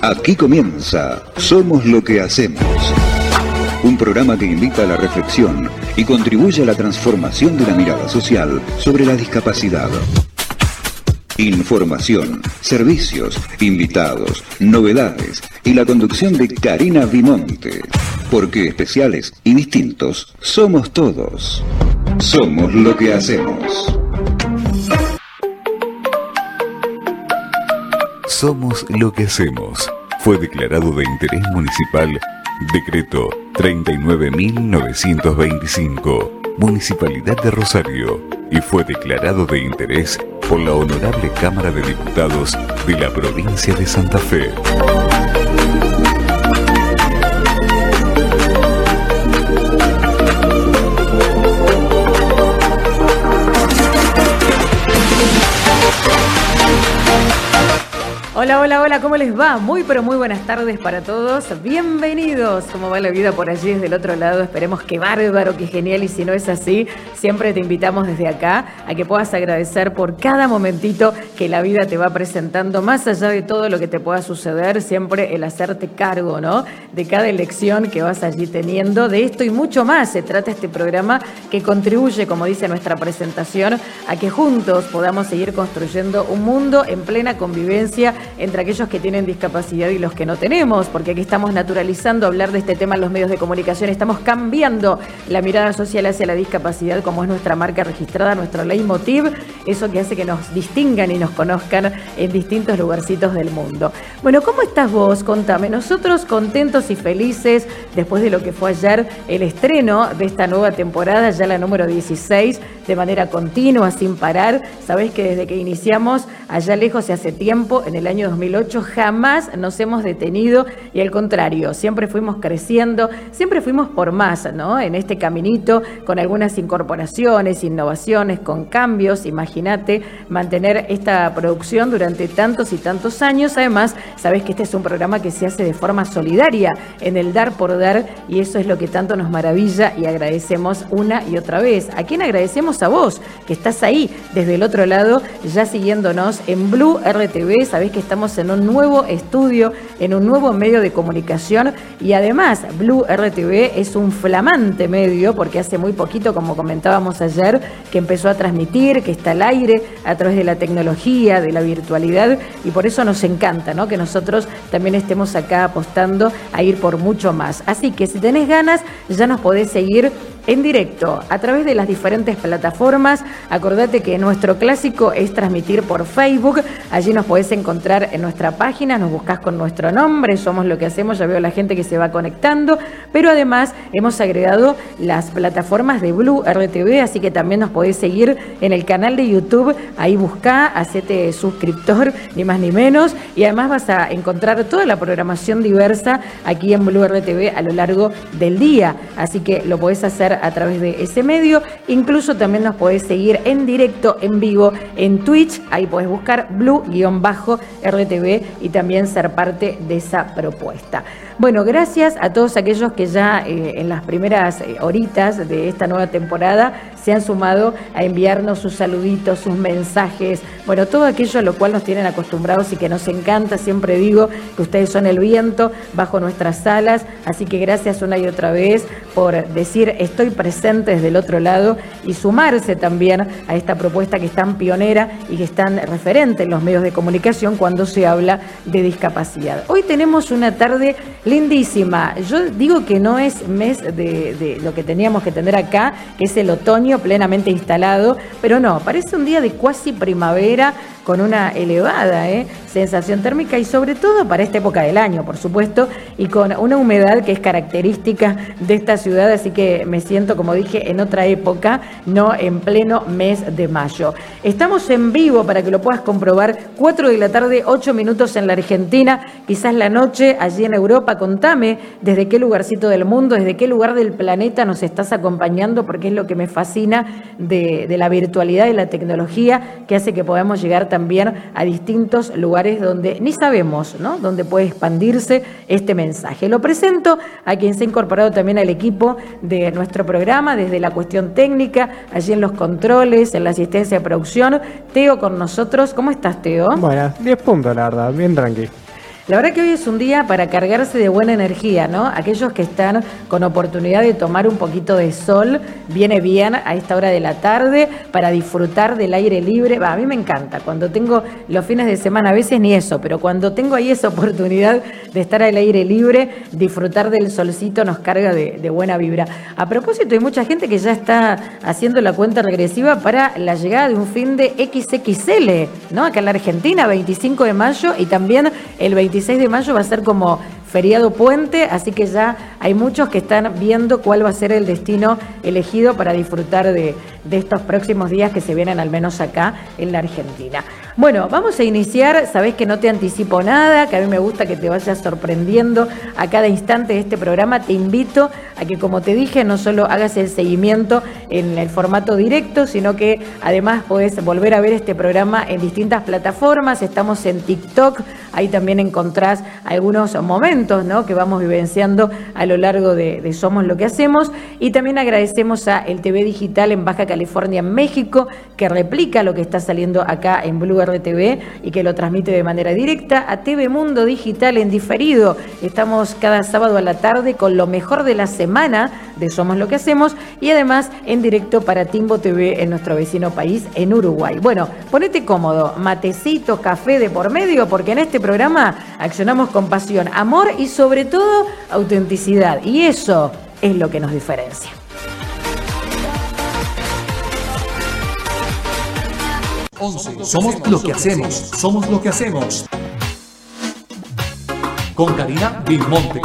Aquí comienza Somos lo que hacemos. Un programa que invita a la reflexión y contribuye a la transformación de la mirada social sobre la discapacidad. Información, servicios, invitados, novedades y la conducción de Karina Vimonte. Porque especiales y distintos somos todos. Somos lo que hacemos. Somos lo que hacemos. Fue declarado de interés municipal Decreto 39.925, Municipalidad de Rosario, y fue declarado de interés por la Honorable Cámara de Diputados de la provincia de Santa Fe. Hola, hola, hola, ¿cómo les va? Muy, pero muy buenas tardes para todos. Bienvenidos. ¿Cómo va la vida por allí desde el otro lado? Esperemos que bárbaro, que genial. Y si no es así, siempre te invitamos desde acá a que puedas agradecer por cada momentito que la vida te va presentando, más allá de todo lo que te pueda suceder, siempre el hacerte cargo, ¿no? De cada elección que vas allí teniendo. De esto y mucho más se trata este programa que contribuye, como dice nuestra presentación, a que juntos podamos seguir construyendo un mundo en plena convivencia entre aquellos que tienen discapacidad y los que no tenemos, porque aquí estamos naturalizando hablar de este tema en los medios de comunicación, estamos cambiando la mirada social hacia la discapacidad como es nuestra marca registrada, nuestro leitmotiv, eso que hace que nos distingan y nos conozcan en distintos lugarcitos del mundo. Bueno, ¿cómo estás vos? Contame, nosotros contentos y felices después de lo que fue ayer el estreno de esta nueva temporada, ya la número 16, de manera continua, sin parar. Sabés que desde que iniciamos allá lejos, hace tiempo, en el año 2008 jamás nos hemos detenido y al contrario, siempre fuimos creciendo, siempre fuimos por más, ¿no? En este caminito, con algunas incorporaciones, innovaciones, con cambios, imagínate mantener esta producción durante tantos y tantos años. Además, sabes que este es un programa que se hace de forma solidaria, en el dar por dar, y eso es lo que tanto nos maravilla y agradecemos una y otra vez. ¿A quién agradecemos? A vos, que estás ahí, desde el otro lado, ya siguiéndonos en Blue RTV. Sabés que estamos en un nuevo estudio, en un nuevo medio de comunicación y además Blue RTV es un flamante medio porque hace muy poquito, como comentábamos ayer, que empezó a transmitir, que está al aire a través de la tecnología, de la virtualidad y por eso nos encanta ¿no? que nosotros también estemos acá apostando a ir por mucho más. Así que si tenés ganas, ya nos podés seguir en directo a través de las diferentes plataformas. Acordate que nuestro clásico es transmitir por Facebook. Allí nos podés encontrar en nuestra página, nos buscas con nuestro nombre, somos lo que hacemos, ya veo la gente que se va conectando, pero además hemos agregado las plataformas de Blue RTV, así que también nos podés seguir en el canal de YouTube, ahí buscá, hacete suscriptor, ni más ni menos, y además vas a encontrar toda la programación diversa aquí en Blue RTV a lo largo del día, así que lo podés hacer a través de ese medio. Incluso también nos podés seguir en directo, en vivo, en Twitch. Ahí podés buscar blue-rtv y también ser parte de esa propuesta. Bueno, gracias a todos aquellos que ya eh, en las primeras eh, horitas de esta nueva temporada se han sumado a enviarnos sus saluditos, sus mensajes, bueno, todo aquello a lo cual nos tienen acostumbrados y que nos encanta. Siempre digo que ustedes son el viento bajo nuestras alas, así que gracias una y otra vez por decir estoy presente desde el otro lado y sumarse también a esta propuesta que es tan pionera y que es tan referente en los medios de comunicación cuando se habla de discapacidad. Hoy tenemos una tarde lindísima. Yo digo que no es mes de, lo que teníamos que tener acá, que es el otoño plenamente instalado, pero no, parece un día de cuasi primavera con una elevada ¿eh? sensación térmica y sobre todo para esta época del año, por supuesto, y con una humedad que es característica de esta ciudad, así que me siento, como dije, en otra época, no en pleno mes de mayo. Estamos en vivo para que lo puedas comprobar, 4 de la tarde, 8 minutos en la Argentina, quizás la noche allí en Europa. Contame desde qué lugarcito del mundo, desde qué lugar del planeta nos estás acompañando, porque es lo que me fascina de, la virtualidad y la tecnología que hace que podamos llegar también a distintos lugares donde ni sabemos, ¿no? Dónde puede expandirse este mensaje. Lo presento a quien se ha incorporado también al equipo de nuestro programa, desde la cuestión técnica, allí en los controles, en la asistencia de producción. Teo con nosotros. ¿Cómo estás, Teo? Bueno, 10 puntos, la verdad, bien tranquilo. La verdad que hoy es un día para cargarse de buena energía, ¿no? Aquellos que están con oportunidad de tomar un poquito de sol, viene bien a esta hora de la tarde para disfrutar del aire libre. a mí me encanta, cuando tengo los fines de semana, a veces ni eso, pero cuando tengo ahí esa oportunidad de estar al aire libre, disfrutar del solcito nos carga de, de buena vibra. A propósito, hay mucha gente que ya está haciendo la cuenta regresiva para la llegada de un fin de XXL, ¿no? Acá en la Argentina, 25 de mayo y también el 25 26 de mayo va a ser como feriado puente, así que ya hay muchos que están viendo cuál va a ser el destino elegido para disfrutar de, estos próximos días que se vienen al menos acá en la Argentina. Bueno, vamos a iniciar, sabés que no te anticipo nada, que a mí me gusta que te vayas sorprendiendo a cada instante de este programa, te invito a que como te dije, no solo hagas el seguimiento en el formato directo, sino que además puedes volver a ver este programa en distintas plataformas, estamos en TikTok, ahí también encontrás algunos momentos que vamos vivenciando a lo largo de, Somos lo que hacemos. Y también agradecemos a el TV Digital en Baja California, México, que replica lo que está saliendo acá en Blue RTV y que lo transmite de manera directa. A TV Mundo Digital en diferido. Estamos cada sábado a la tarde con lo mejor de la semana de Somos lo que hacemos y además en directo para Timbo TV en nuestro vecino país, en Uruguay. Bueno, ponete cómodo, matecito, café de por medio, porque en este programa accionamos con pasión, amor y sobre todo autenticidad. Y eso es lo que nos diferencia. Somos lo que hacemos. Somos lo que hacemos. Con Karina Vilmonte.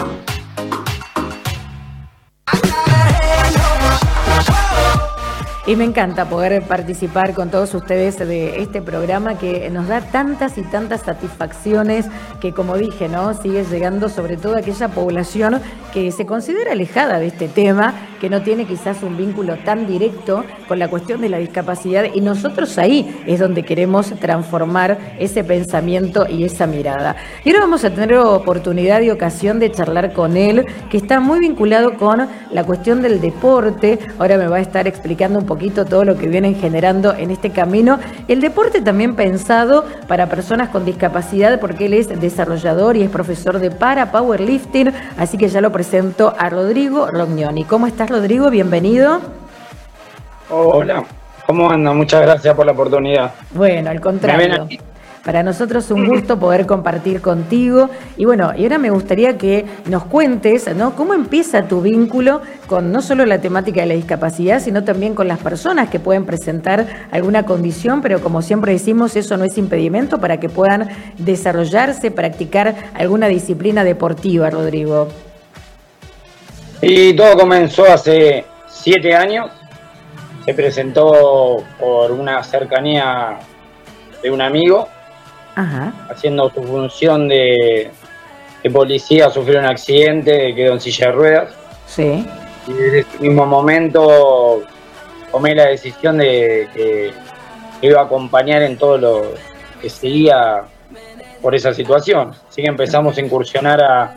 Y me encanta poder participar con todos ustedes de este programa que nos da tantas y tantas satisfacciones que, como dije, ¿no? sigue llegando sobre todo a aquella población que se considera alejada de este tema, que no tiene quizás un vínculo tan directo con la cuestión de la discapacidad. Y nosotros ahí es donde queremos transformar ese pensamiento y esa mirada. Y ahora vamos a tener oportunidad y ocasión de charlar con él, que está muy vinculado con la cuestión del deporte. Ahora me va a estar explicando un poco poquito todo lo que vienen generando en este camino. El deporte también pensado para personas con discapacidad, porque él es desarrollador y es profesor de para powerlifting, así que ya lo presento a Rodrigo Rognoni. ¿Cómo estás, Rodrigo? Bienvenido. Hola, ¿cómo anda? Muchas gracias por la oportunidad. Bueno, al contrario. Para nosotros es un gusto poder compartir contigo. Y bueno, y ahora me gustaría que nos cuentes, ¿no? ¿Cómo empieza tu vínculo con no solo la temática de la discapacidad, sino también con las personas que pueden presentar alguna condición, pero como siempre decimos, eso no es impedimento para que puedan desarrollarse, practicar alguna disciplina deportiva, Rodrigo. Y todo comenzó hace siete años. Se presentó por una cercanía de un amigo haciendo su función de, policía, sufrió un accidente, quedó en silla de ruedas. Sí. Y desde ese mismo momento tomé la decisión de que iba a acompañar en todo lo que seguía por esa situación. Así que empezamos a incursionar a,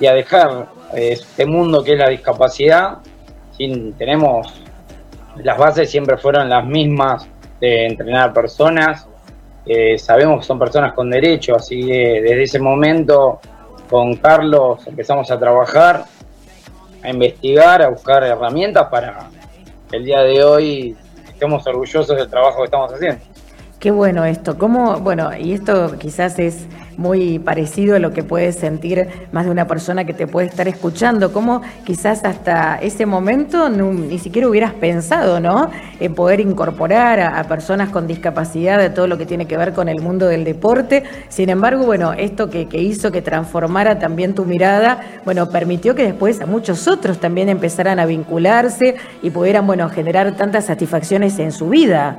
y a dejar este mundo que es la discapacidad. Sin, tenemos las bases siempre fueron las mismas de entrenar personas, eh, sabemos que son personas con derecho, así que desde ese momento con Carlos empezamos a trabajar, a investigar, a buscar herramientas para el día de hoy estemos orgullosos del trabajo que estamos haciendo. Qué bueno esto. ¿Cómo, bueno, y esto quizás es muy parecido a lo que puedes sentir más de una persona que te puede estar escuchando. ¿Cómo quizás hasta ese momento ni siquiera hubieras pensado, ¿no? En poder incorporar a, personas con discapacidad de todo lo que tiene que ver con el mundo del deporte. Sin embargo, bueno, esto que, que hizo que transformara también tu mirada, bueno, permitió que después a muchos otros también empezaran a vincularse y pudieran, bueno, generar tantas satisfacciones en su vida.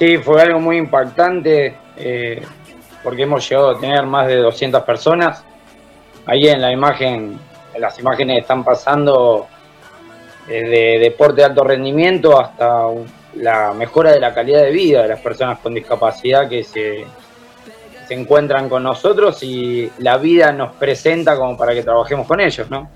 Sí, fue algo muy impactante eh, porque hemos llegado a tener más de 200 personas. Ahí en la imagen, en las imágenes están pasando eh, de deporte de alto rendimiento hasta la mejora de la calidad de vida de las personas con discapacidad que se, se encuentran con nosotros y la vida nos presenta como para que trabajemos con ellos, ¿no?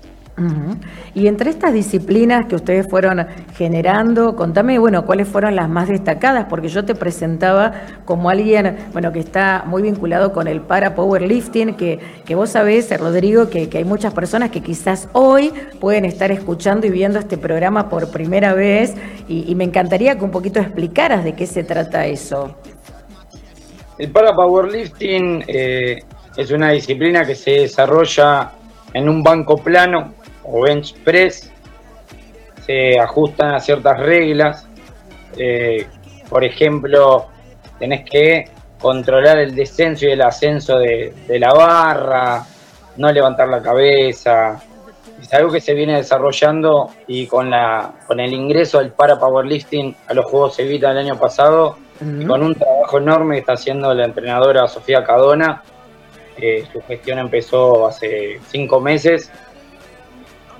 Y entre estas disciplinas que ustedes fueron generando, contame, bueno, cuáles fueron las más destacadas, porque yo te presentaba como alguien, bueno, que está muy vinculado con el para powerlifting, que, que vos sabés, Rodrigo, que, hay muchas personas que quizás hoy pueden estar escuchando y viendo este programa por primera vez, y, me encantaría que un poquito explicaras de qué se trata eso. El para powerlifting eh, es una disciplina que se desarrolla en un banco plano o bench press, se ajustan a ciertas reglas. Eh, por ejemplo, tenés que controlar el descenso y el ascenso de, la barra, no levantar la cabeza. Es algo que se viene desarrollando y con, la, con el ingreso del para powerlifting a los Juegos Evita del año pasado, y con un trabajo enorme que está haciendo la entrenadora Sofía Cadona, eh, su gestión empezó hace cinco meses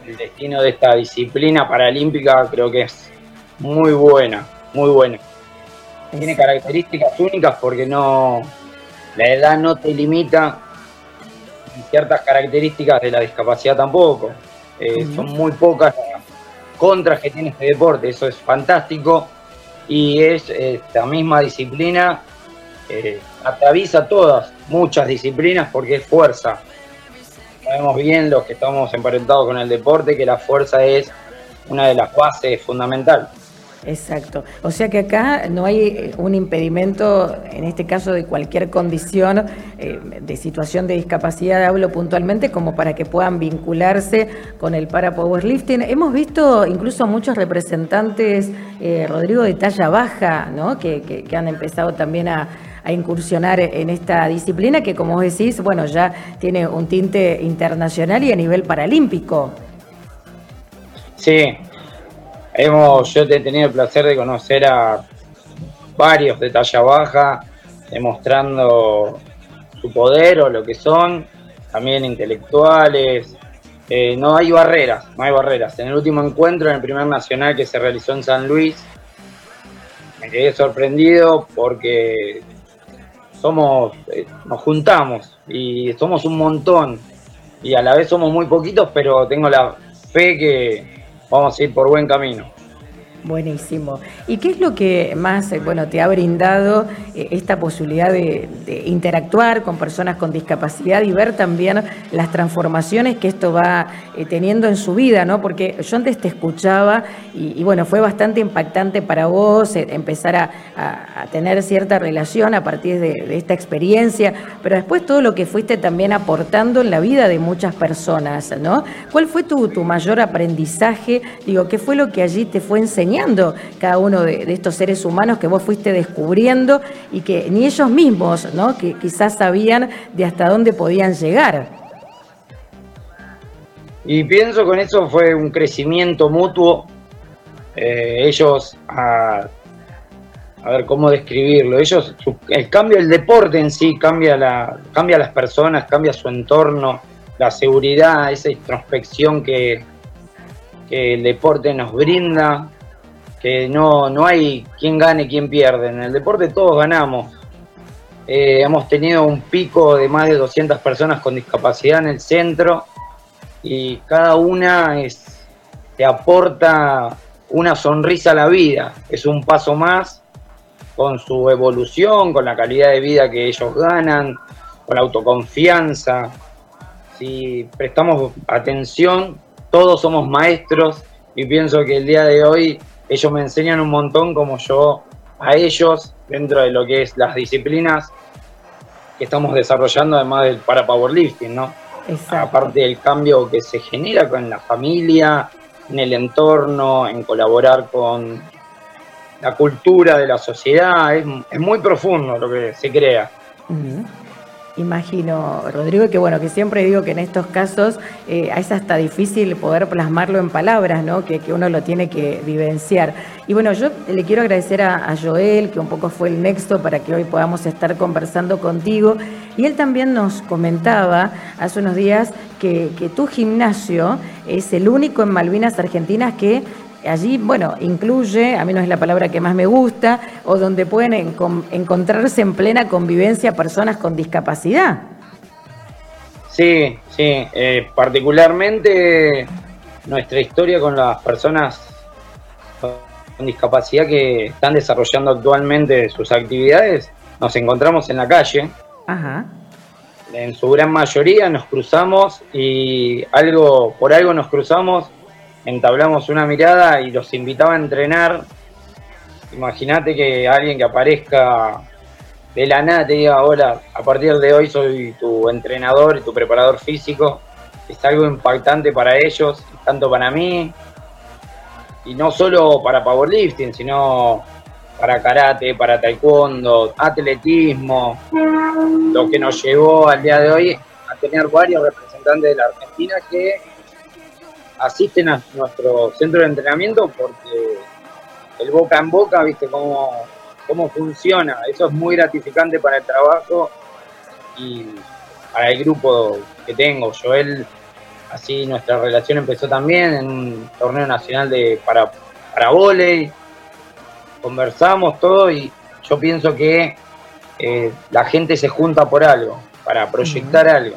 el destino de esta disciplina paralímpica creo que es muy buena, muy buena. Tiene características únicas porque no la edad no te limita y ciertas características de la discapacidad tampoco. Eh, son muy pocas las contras que tiene este deporte, eso es fantástico y es esta misma disciplina eh, atraviesa todas, muchas disciplinas porque es fuerza, sabemos bien los que estamos emparentados con el deporte que la fuerza es una de las bases fundamentales. Exacto. O sea que acá no hay eh, un impedimento, en este caso de cualquier condición eh, de situación de discapacidad, hablo puntualmente, como para que puedan vincularse con el para powerlifting. Hemos visto incluso muchos representantes, eh, Rodrigo, de talla baja, ¿no? que han empezado también a a incursionar en esta disciplina que, como decís, bueno, ya tiene un tinte internacional y a nivel paralímpico. Sí, hemos, yo he tenido el placer de conocer a varios de talla baja, demostrando su poder o lo que son, también intelectuales. Eh, no hay barreras, no hay barreras. En el último encuentro, en el primer nacional que se realizó en San Luis, me quedé sorprendido porque somos, eh, nos juntamos y somos un montón y a la vez somos muy poquitos, pero tengo la fe que vamos a ir por buen camino. Buenísimo. ¿Y qué es lo que más eh, bueno, te ha brindado eh, esta posibilidad de, interactuar con personas con discapacidad y ver también las transformaciones que esto va eh, teniendo en su vida? ¿no? Porque yo antes te escuchaba y, bueno, fue bastante impactante para vos empezar a, tener cierta relación a partir de, esta experiencia, pero después todo lo que fuiste también aportando en la vida de muchas personas, ¿no? ¿Cuál fue tu, tu mayor aprendizaje? Digo, ¿qué fue lo que allí te fue enseñando? Cada uno de, estos seres humanos que vos fuiste descubriendo y que ni ellos mismos, ¿no? que quizás sabían de hasta dónde podían llegar. Y pienso con eso fue un crecimiento mutuo. Eh, ellos, a, ver cómo describirlo, ellos, el cambio del deporte en sí cambia, la, cambia las personas, cambia su entorno, la seguridad, esa introspección que el deporte nos brinda, que no, no hay quien gane, quien pierde. En el deporte todos ganamos. Eh, hemos tenido un pico de más de 200 personas con discapacidad en el centro y cada una es, te aporta una sonrisa a la vida. Es un paso más con su evolución, con la calidad de vida que ellos ganan, con la autoconfianza. Si prestamos atención, todos somos maestros y pienso que el día de hoy ellos me enseñan un montón como yo a ellos dentro de lo que es las disciplinas que estamos desarrollando además del para powerlifting, ¿no? Aparte del cambio que se genera con la familia, en el entorno, en colaborar con la cultura de la sociedad, es, muy profundo lo que se crea. Imagino, Rodrigo, que bueno, que siempre digo que en estos casos eh, es hasta difícil poder plasmarlo en palabras, ¿no? Que, uno lo tiene que vivenciar. Y bueno, yo le quiero agradecer a, Joel, que un poco fue el nexo para que hoy podamos estar conversando contigo. Y él también nos comentaba hace unos días que, que tu gimnasio es el único en Malvinas Argentinas que allí, bueno, incluye, a mí no es la palabra que más me gusta, o donde pueden encontrarse en plena convivencia personas con discapacidad. Sí, sí, eh, particularmente nuestra historia con las personas con discapacidad que están desarrollando actualmente sus actividades, nos encontramos en la calle. Ajá. En su gran mayoría nos cruzamos y algo, por algo nos cruzamos, entablamos una mirada y los invitaba a entrenar. Imagínate que alguien que aparezca de la nada te diga, hola, a partir de hoy soy tu entrenador y tu preparador físico. Es algo impactante para ellos, tanto para mí, y no solo para powerlifting, sino para karate, para taekwondo, atletismo, lo que nos llevó al día de hoy a tener varios representantes de la Argentina que asisten a nuestro centro de entrenamiento porque el boca en boca, viste cómo cómo funciona. Eso es muy gratificante para el trabajo y para el grupo que tengo. Joel, así nuestra relación empezó también en un torneo nacional de para, para volei. Conversamos todo y yo pienso que eh, la gente se junta por algo, para proyectar algo.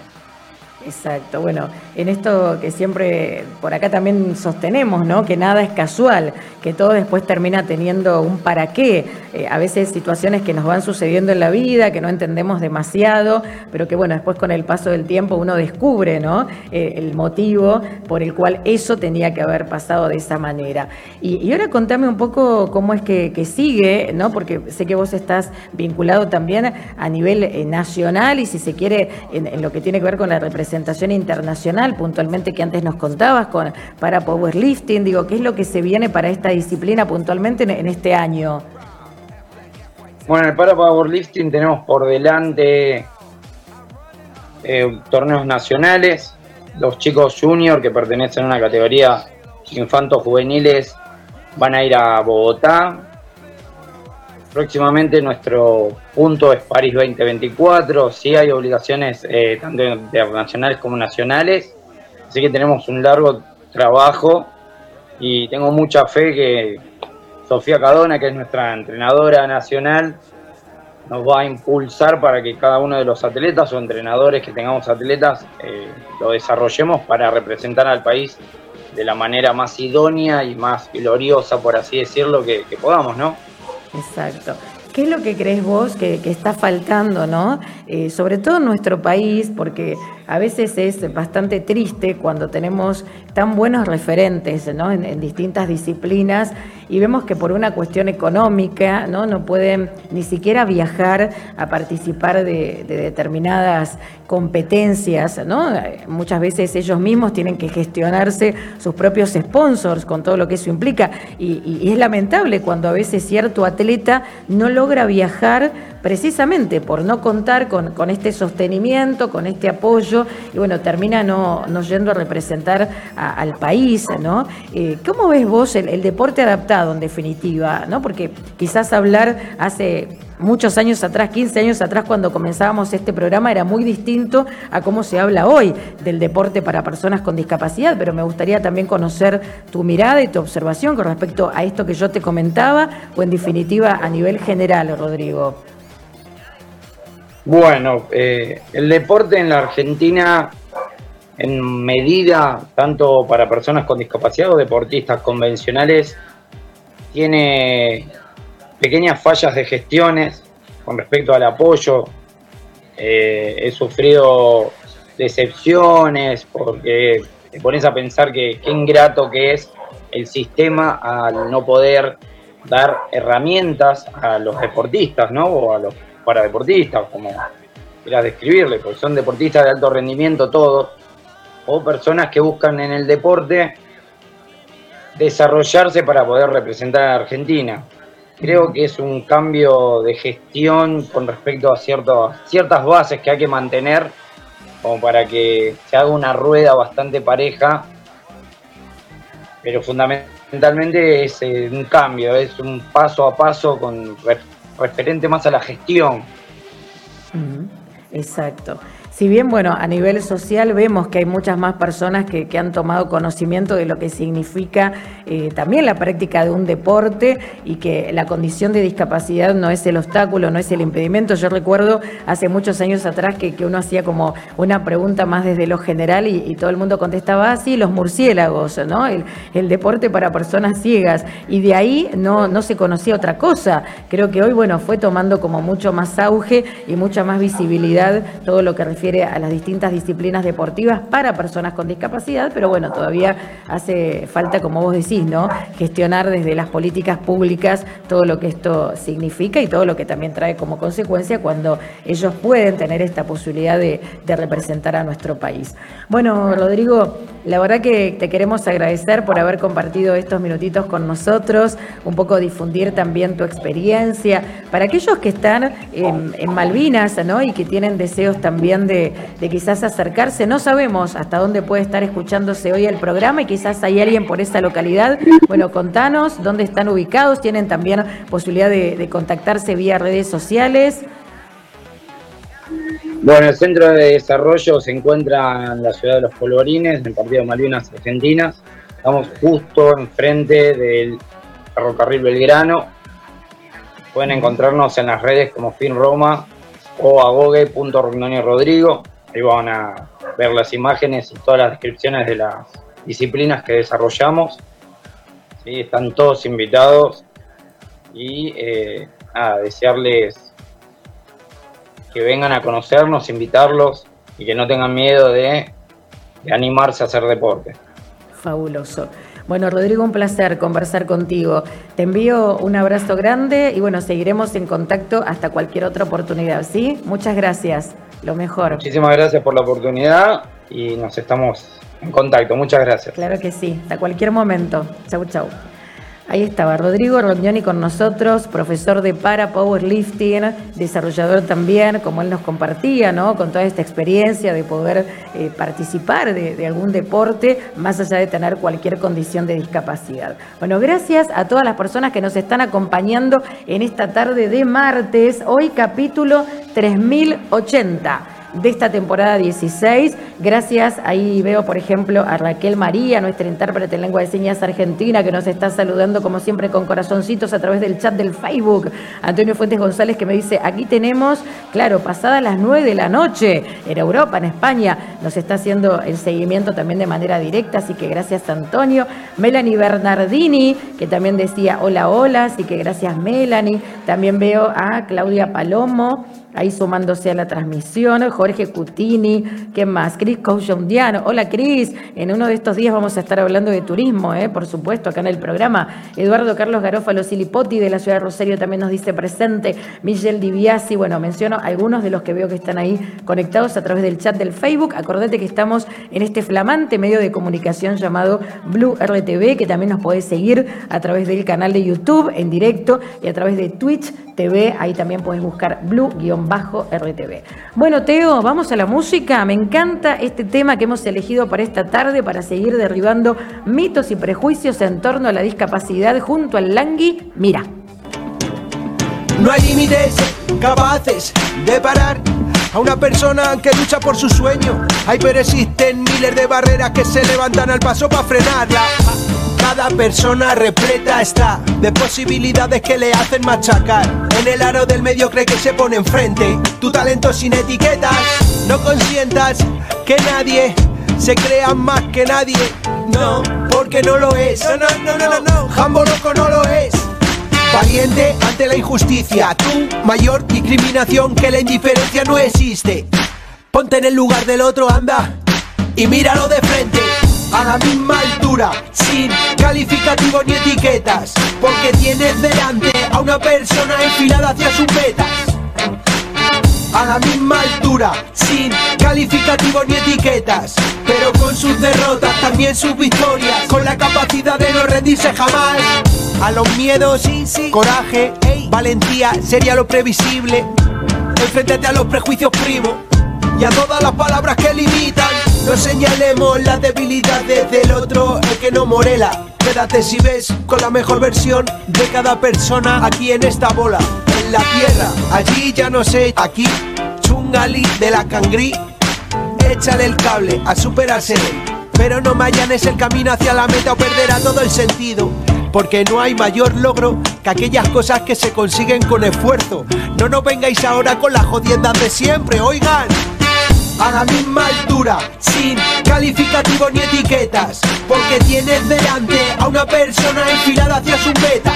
Exacto, bueno, en esto que siempre por acá también sostenemos, ¿no? Que nada es casual, que todo después termina teniendo un para qué. Eh, a veces situaciones que nos van sucediendo en la vida, que no entendemos demasiado, pero que bueno, después con el paso del tiempo uno descubre, ¿no? Eh, el motivo por el cual eso tenía que haber pasado de esa manera. Y, ahora contame un poco cómo es que, sigue, ¿no? Porque sé que vos estás vinculado también a nivel eh, nacional y si se quiere en lo que tiene que ver con la representación presentación puntualmente que antes nos contabas con para powerlifting, digo, ¿qué es lo que se viene para esta disciplina puntualmente en, este año? Bueno, el para powerlifting tenemos por delante eh, torneos nacionales, los chicos junior que pertenecen a una categoría infantos juveniles van a ir a Bogotá, Próximamente nuestro punto es París 2024, sí hay obligaciones eh, tanto internacionales como nacionales, así que tenemos un largo trabajo y tengo mucha fe que Sofía Cadona, que es nuestra entrenadora nacional, nos va a impulsar para que cada uno de los atletas o entrenadores que tengamos atletas eh, lo desarrollemos para representar al país de la manera más idónea y más gloriosa, por así decirlo, que podamos, ¿no? Exacto. ¿Qué es lo que crees vos que, está faltando, no? Eh, sobre todo en nuestro país, porque a veces es bastante triste cuando tenemos tan buenos referentes ¿no? en, distintas disciplinas y vemos que por una cuestión económica no, no pueden ni siquiera viajar a participar de, determinadas competencias. ¿no? Muchas veces ellos mismos tienen que gestionarse sus propios sponsors con todo lo que eso implica y, y es lamentable cuando a veces cierto atleta no logra viajar precisamente por no contar con, con este sostenimiento, con este apoyo, y bueno, termina no, yendo a representar al país, ¿no? Eh, ¿Cómo ves vos el, deporte adaptado en definitiva? ¿no? Porque quizás hablar hace muchos años atrás, 15 años atrás, cuando comenzábamos este programa, era muy distinto a cómo se habla hoy del deporte para personas con discapacidad, pero me gustaría también conocer tu mirada y tu observación con respecto a esto que yo te comentaba, o en definitiva a nivel general, Rodrigo. Bueno, eh, el deporte en la Argentina, en medida tanto para personas con discapacidad o deportistas convencionales, tiene pequeñas fallas de gestiones con respecto al apoyo. Eh, he sufrido decepciones porque te pones a pensar que qué ingrato que es el sistema al no poder dar herramientas a los deportistas, ¿no? O a los para deportistas, como quieras describirle, porque son deportistas de alto rendimiento todos, o personas que buscan en el deporte desarrollarse para poder representar a Argentina. Creo que es un cambio de gestión con respecto a ciertas bases que hay que mantener como para que se haga una rueda bastante pareja, pero fundamentalmente es eh, un cambio, es un paso a paso con referente más a la gestión. Exacto. Si bien, bueno, a nivel social vemos que hay muchas más personas que, han tomado conocimiento de lo que significa eh, también la práctica de un deporte y que la condición de discapacidad no es el obstáculo, no es el impedimento. Yo recuerdo hace muchos años atrás que, uno hacía como una pregunta más desde lo general y, todo el mundo contestaba así, los murciélagos, ¿no? El, deporte para personas ciegas. Y de ahí no, no se conocía otra cosa. Creo que hoy, bueno, fue tomando como mucho más auge y mucha más visibilidad todo lo que refiere a las distintas disciplinas deportivas para personas con discapacidad, pero bueno, todavía hace falta, como vos decís, ¿no? Gestionar desde las políticas públicas todo lo que esto significa y todo lo que también trae como consecuencia cuando ellos pueden tener esta posibilidad de, representar a nuestro país. Bueno, Rodrigo, la verdad que te queremos agradecer por haber compartido estos minutitos con nosotros, un poco difundir también tu experiencia. Para aquellos que están en, Malvinas ¿no? y que tienen deseos también de, quizás acercarse, no sabemos hasta dónde puede estar escuchándose hoy el programa y quizás hay alguien por esa localidad. Bueno, contanos dónde están ubicados, tienen también posibilidad de contactarse vía redes sociales. Bueno, el centro de desarrollo se encuentra en la ciudad de Los Polvorines, en el partido de Malvinas Argentinas. Estamos justo enfrente del ferrocarril Belgrano. Pueden encontrarnos en las redes como FinRoma o agoge.rodrigo. Ahí van a ver las imágenes y todas las descripciones de las disciplinas que desarrollamos. ¿Sí? Están todos invitados y eh, desearles que vengan a conocernos, invitarlos y que no tengan miedo de, animarse a hacer deporte. Fabuloso. Bueno, Rodrigo, un placer conversar contigo. Te envío un abrazo grande y bueno, seguiremos en contacto hasta cualquier otra oportunidad, ¿sí? Muchas gracias. Lo mejor. Muchísimas gracias por la oportunidad y nos estamos en contacto. Muchas gracias. Claro que sí, hasta cualquier momento. Chau, chau. Ahí estaba Rodrigo Rognoni con nosotros, profesor de para powerlifting, desarrollador también, como él nos compartía, ¿no? Con toda esta experiencia de poder eh, participar de, algún deporte, más allá de tener cualquier condición de discapacidad. Bueno, gracias a todas las personas que nos están acompañando en esta tarde de martes, hoy capítulo 3080 de esta temporada 16. Gracias, ahí veo por ejemplo a Raquel María, nuestra intérprete en lengua de señas argentina, que nos está saludando como siempre con corazoncitos a través del chat del Facebook. Antonio Fuentes González que me dice, aquí tenemos, claro, pasadas las 9 de la noche en Europa, en España, nos está haciendo el seguimiento también de manera directa, así que gracias Antonio. Melanie Bernardini, que también decía hola, hola, así que gracias Melanie. También veo a Claudia Palomo ahí sumándose a la transmisión. Jorge Cutini, ¿qué más? Cris Couchondiano. Hola Cris, en uno de estos días vamos a estar hablando de turismo, ¿eh? por supuesto, acá en el programa. Eduardo Carlos Garófalo Silipoti de la ciudad de Rosario también nos dice presente. Michelle Diviasi, bueno, menciono algunos de los que veo que están ahí conectados a través del chat del Facebook. Acordate que estamos en este flamante medio de comunicación llamado Blue RTV, que también nos podés seguir a través del canal de YouTube en directo y a través de Twitch TV. Ahí también podés buscar Blue- RTV. Bueno, Teo, vamos a la música. Me encanta este tema que hemos elegido para esta tarde para seguir derribando mitos y prejuicios en torno a la discapacidad junto al Langui. Mira. No hay límites capaces de parar a una persona que lucha por su sueño. Hay pero miles de barreras que se levantan al paso para frenarla. Cada persona repleta está de posibilidades que le hacen machacar. En el aro del medio cree que se pone enfrente. Tu talento sin etiquetas. No consientas que nadie se crea más que nadie. No, porque no lo es. No, no, no, no, no, no. Jambo loco no lo es. Valiente ante la injusticia. Tu mayor discriminación que la indiferencia no existe. Ponte en el lugar del otro, anda. Y míralo de frente a la misma altura, sin calificativos ni etiquetas, porque tienes delante a una persona enfilada hacia sus metas. A la misma altura, sin calificativos ni etiquetas, pero con sus derrotas, también sus victorias, con la capacidad de no rendirse jamás. A los miedos, coraje, valentía sería lo previsible. Enfréntate a los prejuicios primos y a todas las palabras que limitan. No señalemos las debilidades del otro, el que no morela. Quédate si ves con la mejor versión de cada persona aquí en esta bola, en la tierra. Allí ya no sé, aquí, chungali de la cangrí. échale el cable a superarse. Pero no mayanes el camino hacia la meta o perderá todo el sentido. Porque no hay mayor logro que aquellas cosas que se consiguen con esfuerzo. No nos vengáis ahora con las jodiendas de siempre, oigan a la misma altura, sin calificativos ni etiquetas, porque tienes delante a una persona enfilada hacia sus metas.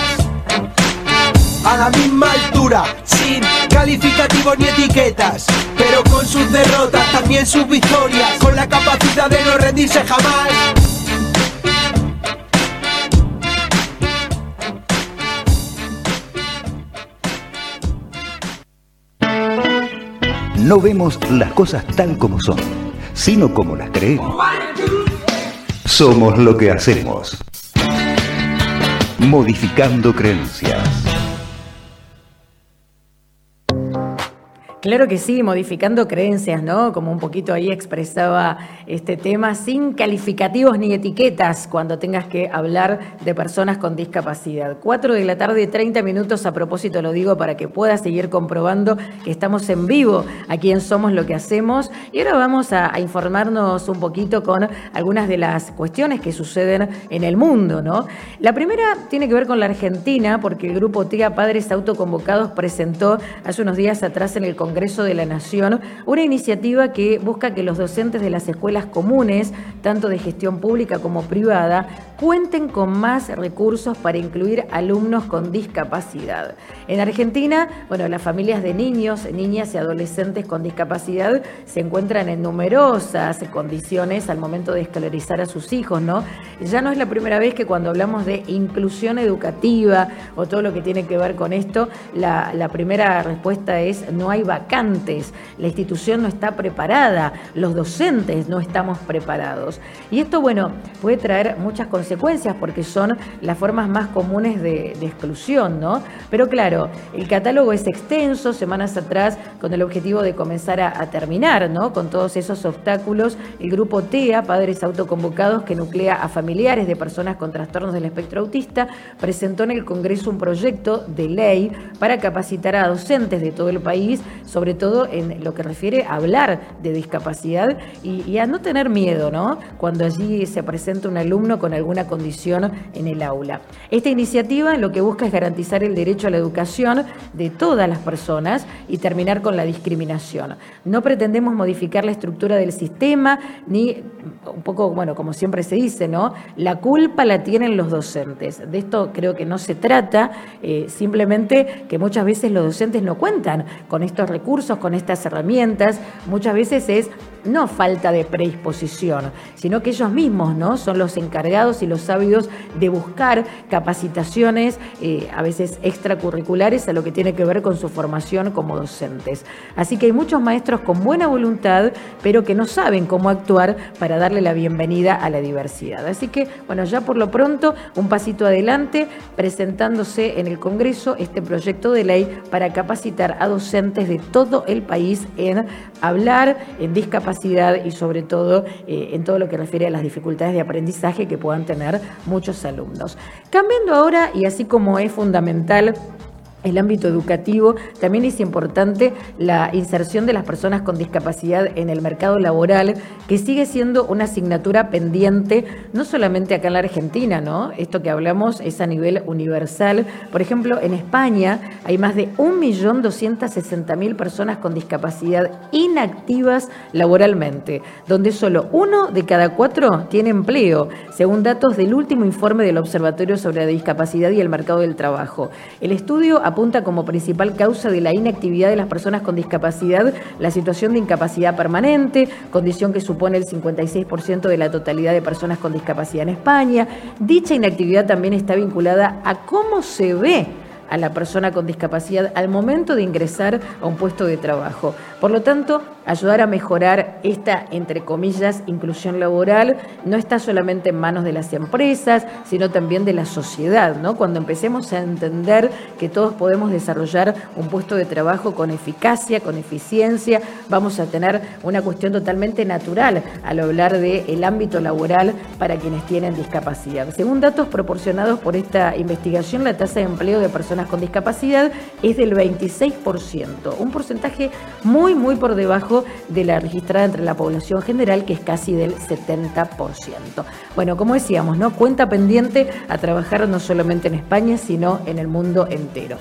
A la misma altura, sin calificativos ni etiquetas, pero con sus derrotas, también sus victorias, con la capacidad de no rendirse jamás. No vemos las cosas tal como son, sino como las creemos. Somos lo que hacemos. Modificando creencias. Claro que sí, modificando creencias, ¿no? Como un poquito ahí expresaba este tema, sin calificativos ni etiquetas cuando tengas que hablar de personas con discapacidad. Cuatro de la tarde, 30 minutos, a propósito lo digo para que puedas seguir comprobando que estamos en vivo aquí en Somos lo que hacemos. Y ahora vamos a, a informarnos un poquito con algunas de las cuestiones que suceden en el mundo, ¿no? La primera tiene que ver con la Argentina, porque el grupo TIA Padres Autoconvocados presentó hace unos días atrás en el Congreso Congreso de la Nación, una iniciativa que busca que los docentes de las escuelas comunes, tanto de gestión pública como privada, cuenten con más recursos para incluir alumnos con discapacidad. En Argentina, bueno, las familias de niños, niñas y adolescentes con discapacidad se encuentran en numerosas condiciones al momento de escolarizar a sus hijos, ¿no? Ya no es la primera vez que cuando hablamos de inclusión educativa o todo lo que tiene que ver con esto, la, primera respuesta es no hay la institución no está preparada, los docentes no estamos preparados. Y esto, bueno, puede traer muchas consecuencias porque son las formas más comunes de, exclusión, ¿no? Pero claro, el catálogo es extenso, semanas atrás, con el objetivo de comenzar a, terminar, ¿no? Con todos esos obstáculos, el grupo TEA, Padres Autoconvocados, que nuclea a familiares de personas con trastornos del espectro autista, presentó en el Congreso un proyecto de ley para capacitar a docentes de todo el país, sobre todo en lo que refiere a hablar de discapacidad y, a no tener miedo, ¿no? Cuando allí se presenta un alumno con alguna condición en el aula. Esta iniciativa lo que busca es garantizar el derecho a la educación de todas las personas y terminar con la discriminación. No pretendemos modificar la estructura del sistema ni un poco, bueno, como siempre se dice, ¿no? La culpa la tienen los docentes. De esto creo que no se trata, eh, simplemente que muchas veces los docentes no cuentan con estos recursos, con estas herramientas. Muchas veces es no falta de predisposición, sino que ellos mismos, ¿no? Son los encargados y los sabios de buscar capacitaciones, eh, a veces extracurriculares, a lo que tiene que ver con su formación como docentes. Así que hay muchos maestros con buena voluntad, pero que no saben cómo actuar para darle la bienvenida a la diversidad. Así que, bueno, ya por lo pronto, un pasito adelante, presentándose en el Congreso este proyecto de ley para capacitar a docentes de todo el país en hablar, en discapacidad y sobre todo eh, en todo lo que refiere a las dificultades de aprendizaje que puedan tener muchos alumnos. Cambiando ahora, y así como es fundamental el ámbito educativo, también es importante la inserción de las personas con discapacidad en el mercado laboral, que sigue siendo una asignatura pendiente, no solamente acá en la Argentina, ¿no? Esto que hablamos es a nivel universal. Por ejemplo, en España hay más de 1.260.000 personas con discapacidad inactivas laboralmente, donde solo uno de cada cuatro tiene empleo, según datos del último informe del Observatorio sobre la Discapacidad y el Mercado del Trabajo. El estudio apunta como principal causa de la inactividad de las personas con discapacidad la situación de incapacidad permanente, condición que supone el 56% de la totalidad de personas con discapacidad en España. Dicha inactividad también está vinculada a cómo se ve a la persona con discapacidad al momento de ingresar a un puesto de trabajo. Por lo tanto, ayudar a mejorar esta, entre comillas, inclusión laboral no está solamente en manos de las empresas, sino también de la sociedad, ¿no? Cuando empecemos a entender que todos podemos desarrollar un puesto de trabajo con eficacia, con eficiencia, vamos a tener una cuestión totalmente natural al hablar del ámbito laboral para quienes tienen discapacidad. Según datos proporcionados por esta investigación, la tasa de empleo de personas con discapacidad es del 26%, un porcentaje muy, muy por debajo de la registrada entre la población general, que es casi del 70%. Bueno, como decíamos, ¿no? Cuenta pendiente a trabajar no solamente en España, sino en el mundo entero.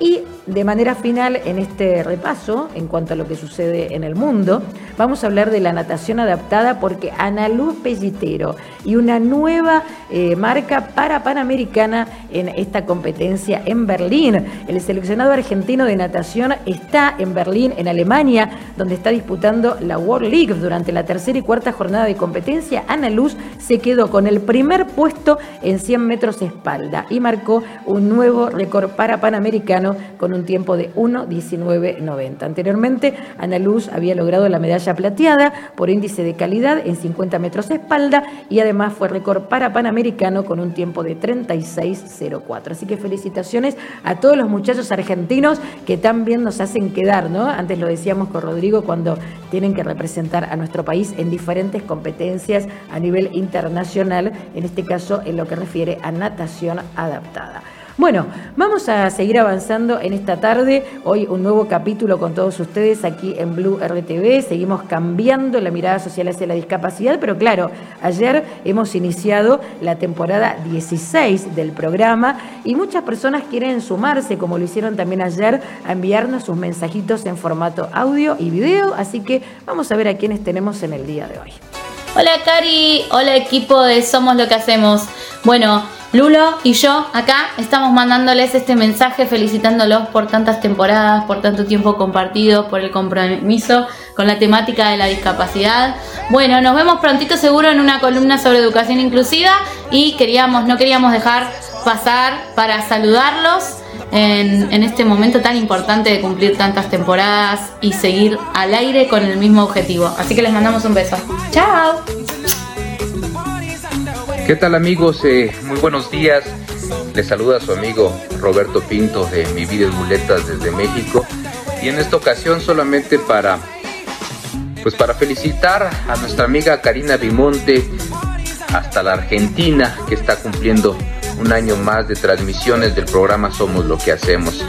Y de manera final, en este repaso, en cuanto a lo que sucede en el mundo, vamos a hablar de la natación adaptada porque Ana Luz Pellitero y una nueva eh, marca para Panamericana en esta competencia en Berlín. El seleccionado argentino de natación está en Berlín, en Alemania, donde está disputando la World League. Durante la tercera y cuarta jornada de competencia, Ana Luz se quedó con el primer puesto en 100 metros espalda y marcó un nuevo récord para Panamericano con un tiempo de 1.19.90. Anteriormente, Ana Luz había logrado la medalla plateada por índice de calidad en 50 metros espalda y además fue récord para Panamericano con un tiempo de 36.04. Así que felicitaciones a todos los muchachos argentinos que también nos hacen quedar, ¿no? Antes lo decíamos con Rodrigo cuando tienen que representar a nuestro país en diferentes competencias a nivel internacional, en este caso en lo que refiere a natación adaptada. Bueno, vamos a seguir avanzando en esta tarde. Hoy un nuevo capítulo con todos ustedes aquí en Blue RTV. Seguimos cambiando la mirada social hacia la discapacidad, pero claro, ayer hemos iniciado la temporada 16 del programa y muchas personas quieren sumarse, como lo hicieron también ayer, a enviarnos sus mensajitos en formato audio y video. Así que vamos a ver a quiénes tenemos en el día de hoy. Hola Cari, hola equipo de Somos lo que hacemos. Bueno, Lulo y yo acá estamos mandándoles este mensaje felicitándolos por tantas temporadas, por tanto tiempo compartido, por el compromiso con la temática de la discapacidad. Bueno, nos vemos prontito seguro en una columna sobre educación inclusiva y queríamos, no queríamos dejar pasar para saludarlos en, este momento tan importante de cumplir tantas temporadas y seguir al aire con el mismo objetivo. Así que les mandamos un beso. Chao. ¿Qué tal amigos? Eh, muy buenos días. Les saluda su amigo Roberto Pinto de Mi Vida en Muletas desde México. Y en esta ocasión solamente para pues para felicitar a nuestra amiga Karina Bimonte hasta la Argentina que está cumpliendo un año más de transmisiones del programa Somos lo que hacemos.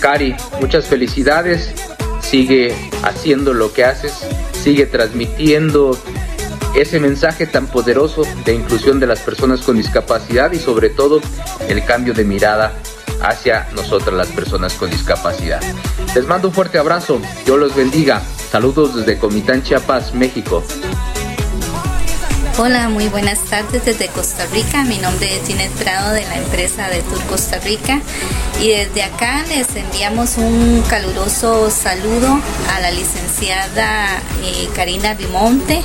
Cari, muchas felicidades. Sigue haciendo lo que haces, sigue transmitiendo ese mensaje tan poderoso de inclusión de las personas con discapacidad y sobre todo el cambio de mirada hacia nosotras las personas con discapacidad. Les mando un fuerte abrazo, Dios los bendiga. Saludos desde Comitán Chiapas, México. Hola, muy buenas tardes desde Costa Rica. Mi nombre es Ginette Prado de la empresa de Tour Costa Rica y desde acá les enviamos un caluroso saludo a la licenciada eh, Karina Bimonte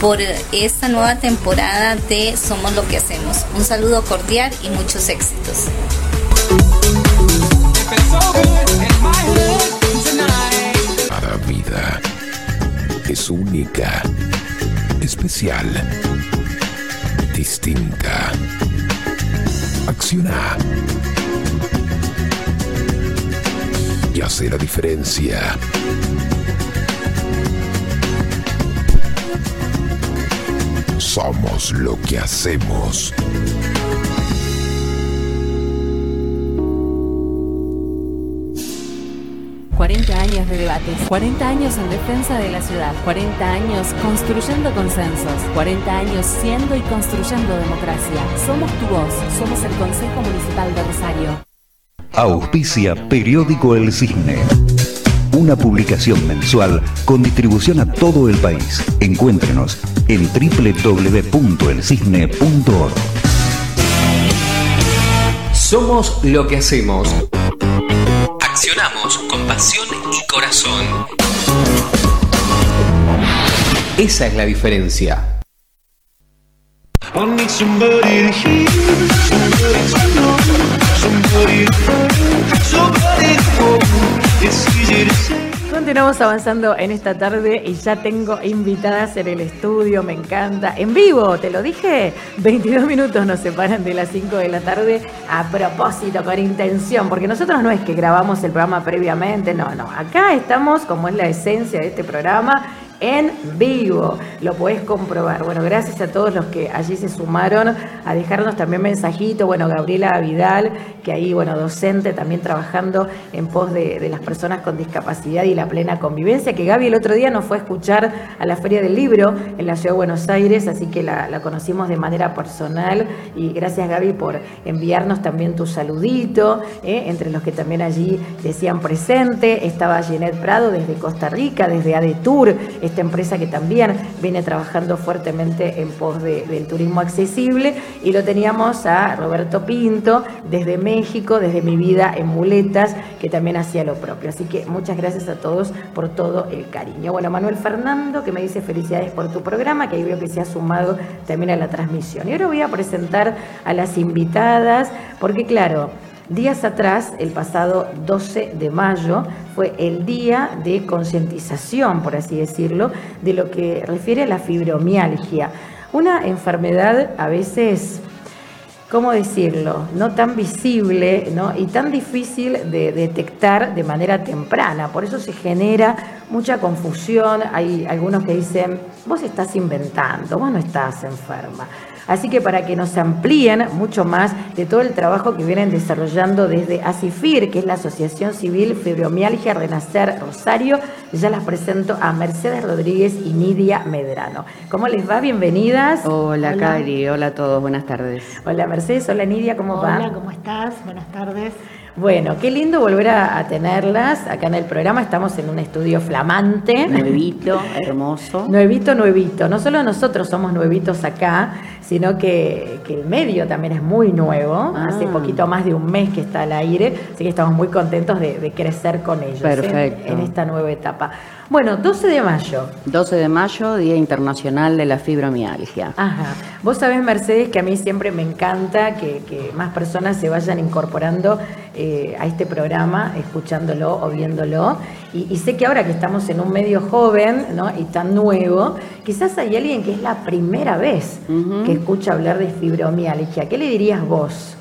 por esta nueva temporada de Somos lo que hacemos. Un saludo cordial y muchos éxitos. Cada vida es única, especial, distinta. Acciona. Y hace la diferencia. Somos lo que hacemos. ...40 años de debates, 40 años en defensa de la ciudad, 40 años construyendo consensos, 40 años siendo y construyendo democracia. Somos tu voz, somos el Consejo Municipal de Rosario. Auspicia Periódico El Cisne. Una publicación mensual con distribución a todo el país. Encuéntrenos en www.elcisne.org. Somos lo que hacemos. Accionamos con pasión y corazón. Esa es la diferencia. Continuamos avanzando en esta tarde y ya tengo invitadas en el estudio, me encanta. En vivo, te lo dije, 22 minutos nos separan de las 5 de la tarde a propósito, con intención, porque nosotros no es que grabamos el programa previamente, no, no. Acá estamos, como es la esencia de este programa, en vivo. Lo podés comprobar. Bueno, gracias a todos los que allí se sumaron a dejarnos también mensajito. Bueno, Gabriela Vidal, que ahí, bueno, docente, también trabajando en pos de, las personas con discapacidad y la plena convivencia, que Gaby el otro día nos fue a escuchar a la Feria del Libro en la Ciudad de Buenos Aires, así que la, conocimos de manera personal. Y gracias, Gaby, por enviarnos también tu saludito, ¿eh? entre los que también allí decían presente. Estaba Jeanette Prado desde Costa Rica, desde ADETUR esta empresa que también viene trabajando fuertemente en pos del turismo accesible. Y lo teníamos a Roberto Pinto desde México, desde mi vida en muletas, que también hacía lo propio. Así que muchas gracias a todos por todo el cariño. Bueno, Manuel Fernando, que me dice felicidades por tu programa, que ahí veo que se ha sumado también a la transmisión. Y ahora voy a presentar a las invitadas, porque claro, Días atrás, el pasado 12 de mayo, fue el día de concientización, por así decirlo, de lo que refiere a la fibromialgia. Una enfermedad a veces, ¿cómo decirlo?, no tan visible ¿no? y tan difícil de detectar de manera temprana. Por eso se genera mucha confusión. Hay algunos que dicen, vos estás inventando, vos no estás enferma. Así que para que nos amplíen mucho más de todo el trabajo que vienen desarrollando desde ACIFIR, que es la Asociación Civil Fibromialgia Renacer Rosario, ya las presento a Mercedes Rodríguez y Nidia Medrano. ¿Cómo les va? Bienvenidas. Hola, Cari, hola a todos, buenas tardes. Hola Mercedes, hola Nidia, ¿cómo va? Hola, ¿cómo estás? Buenas tardes. Bueno, qué lindo volver a, tenerlas acá en el programa. Estamos en un estudio flamante. Nuevito, hermoso. Nuevito, nuevito. No solo nosotros somos nuevitos acá, sino que, el medio también es muy nuevo. Hace ah. poquito más de un mes que está al aire, así que estamos muy contentos de, crecer con ellos ¿eh? Perfecto. en esta nueva etapa. Bueno, 12 de mayo. 12 de mayo, Día Internacional de la Fibromialgia. Ajá. Vos sabés, Mercedes, que a mí siempre me encanta que, más personas se vayan incorporando eh, a este programa, escuchándolo o viéndolo. Y, sé que ahora que estamos en un medio joven ¿no? y tan nuevo, quizás hay alguien que es la primera vez que escucha hablar de fibromialgia. ¿Qué le dirías vos?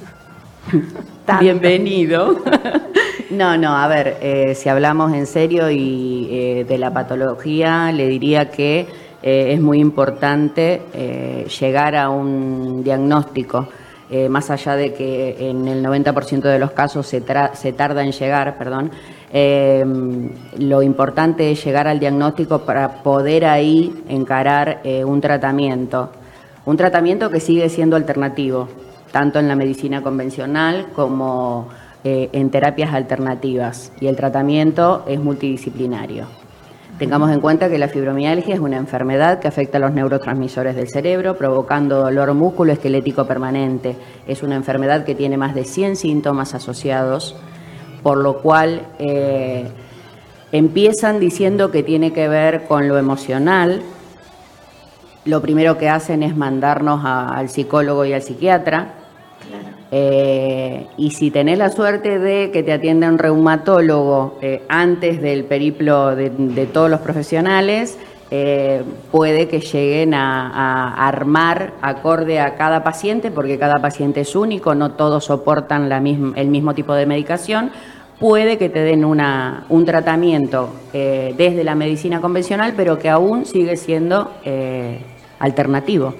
Bienvenido. No, no, a ver, eh, si hablamos en serio y eh, de la patología, le diría que eh, es muy importante llegar a un diagnóstico, más allá de que en el 90% de los casos se, se, tarda en llegar, perdón, lo importante es llegar al diagnóstico para poder ahí encarar un tratamiento, un tratamiento que sigue siendo alternativo, tanto en la medicina convencional como eh, en terapias alternativas y el tratamiento es multidisciplinario. Tengamos en cuenta que la fibromialgia es una enfermedad que afecta a los neurotransmisores del cerebro, provocando dolor músculo-esquelético permanente. Es una enfermedad que tiene más de 100 síntomas asociados, por lo cual eh, empiezan diciendo que tiene que ver con lo emocional. Lo primero que hacen es mandarnos al psicólogo y al psiquiatra. Eh, y si tenés la suerte de que te atienda un reumatólogo eh, antes del periplo de, todos los profesionales, eh, puede que lleguen a, armar acorde a cada paciente, porque cada paciente es único, no todos soportan el mismo tipo de medicación. Puede que te den una, un tratamiento desde la medicina convencional, pero que aún sigue siendo alternativo.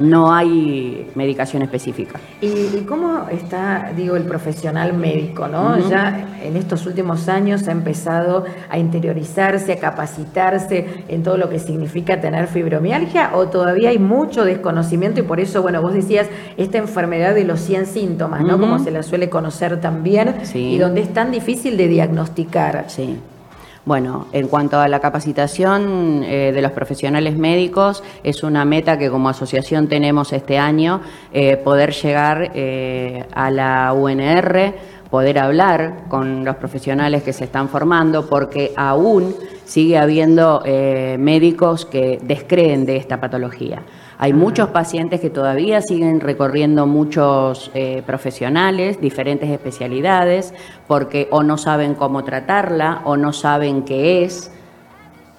No hay medicación específica. ¿Y, cómo está, digo, el profesional médico, no? Ya en estos últimos años ha empezado a interiorizarse, a capacitarse en todo lo que significa tener fibromialgia o todavía hay mucho desconocimiento y por eso, bueno, vos decías esta enfermedad de los 100 síntomas, ¿no? Como se la suele conocer también y donde es tan difícil de diagnosticar. Sí. Bueno, en cuanto a la capacitación eh, de los profesionales médicos, es una meta que como asociación tenemos este año, eh, poder llegar eh, a la UNR, poder hablar con los profesionales que se están formando, porque aún sigue habiendo médicos que descreen de esta patología. Hay muchos pacientes que todavía siguen recorriendo muchos eh, profesionales, diferentes especialidades, porque o no saben cómo tratarla o no saben qué es.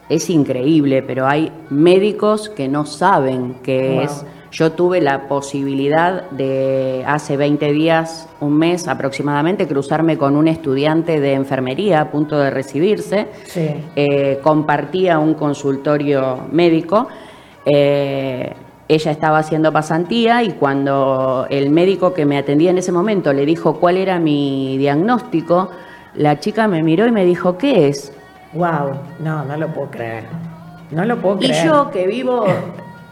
Es increíble, pero hay médicos que no saben qué es Yo tuve la posibilidad de hace 20 días, un mes aproximadamente, cruzarme con un estudiante de enfermería a punto de recibirse. Eh, compartía un consultorio médico. Eh, ella estaba haciendo pasantía y cuando el médico que me atendía en ese momento le dijo cuál era mi diagnóstico, la chica me miró y me dijo, ¿qué es? Wow, no, no lo puedo creer. No lo puedo creer. Y yo que vivo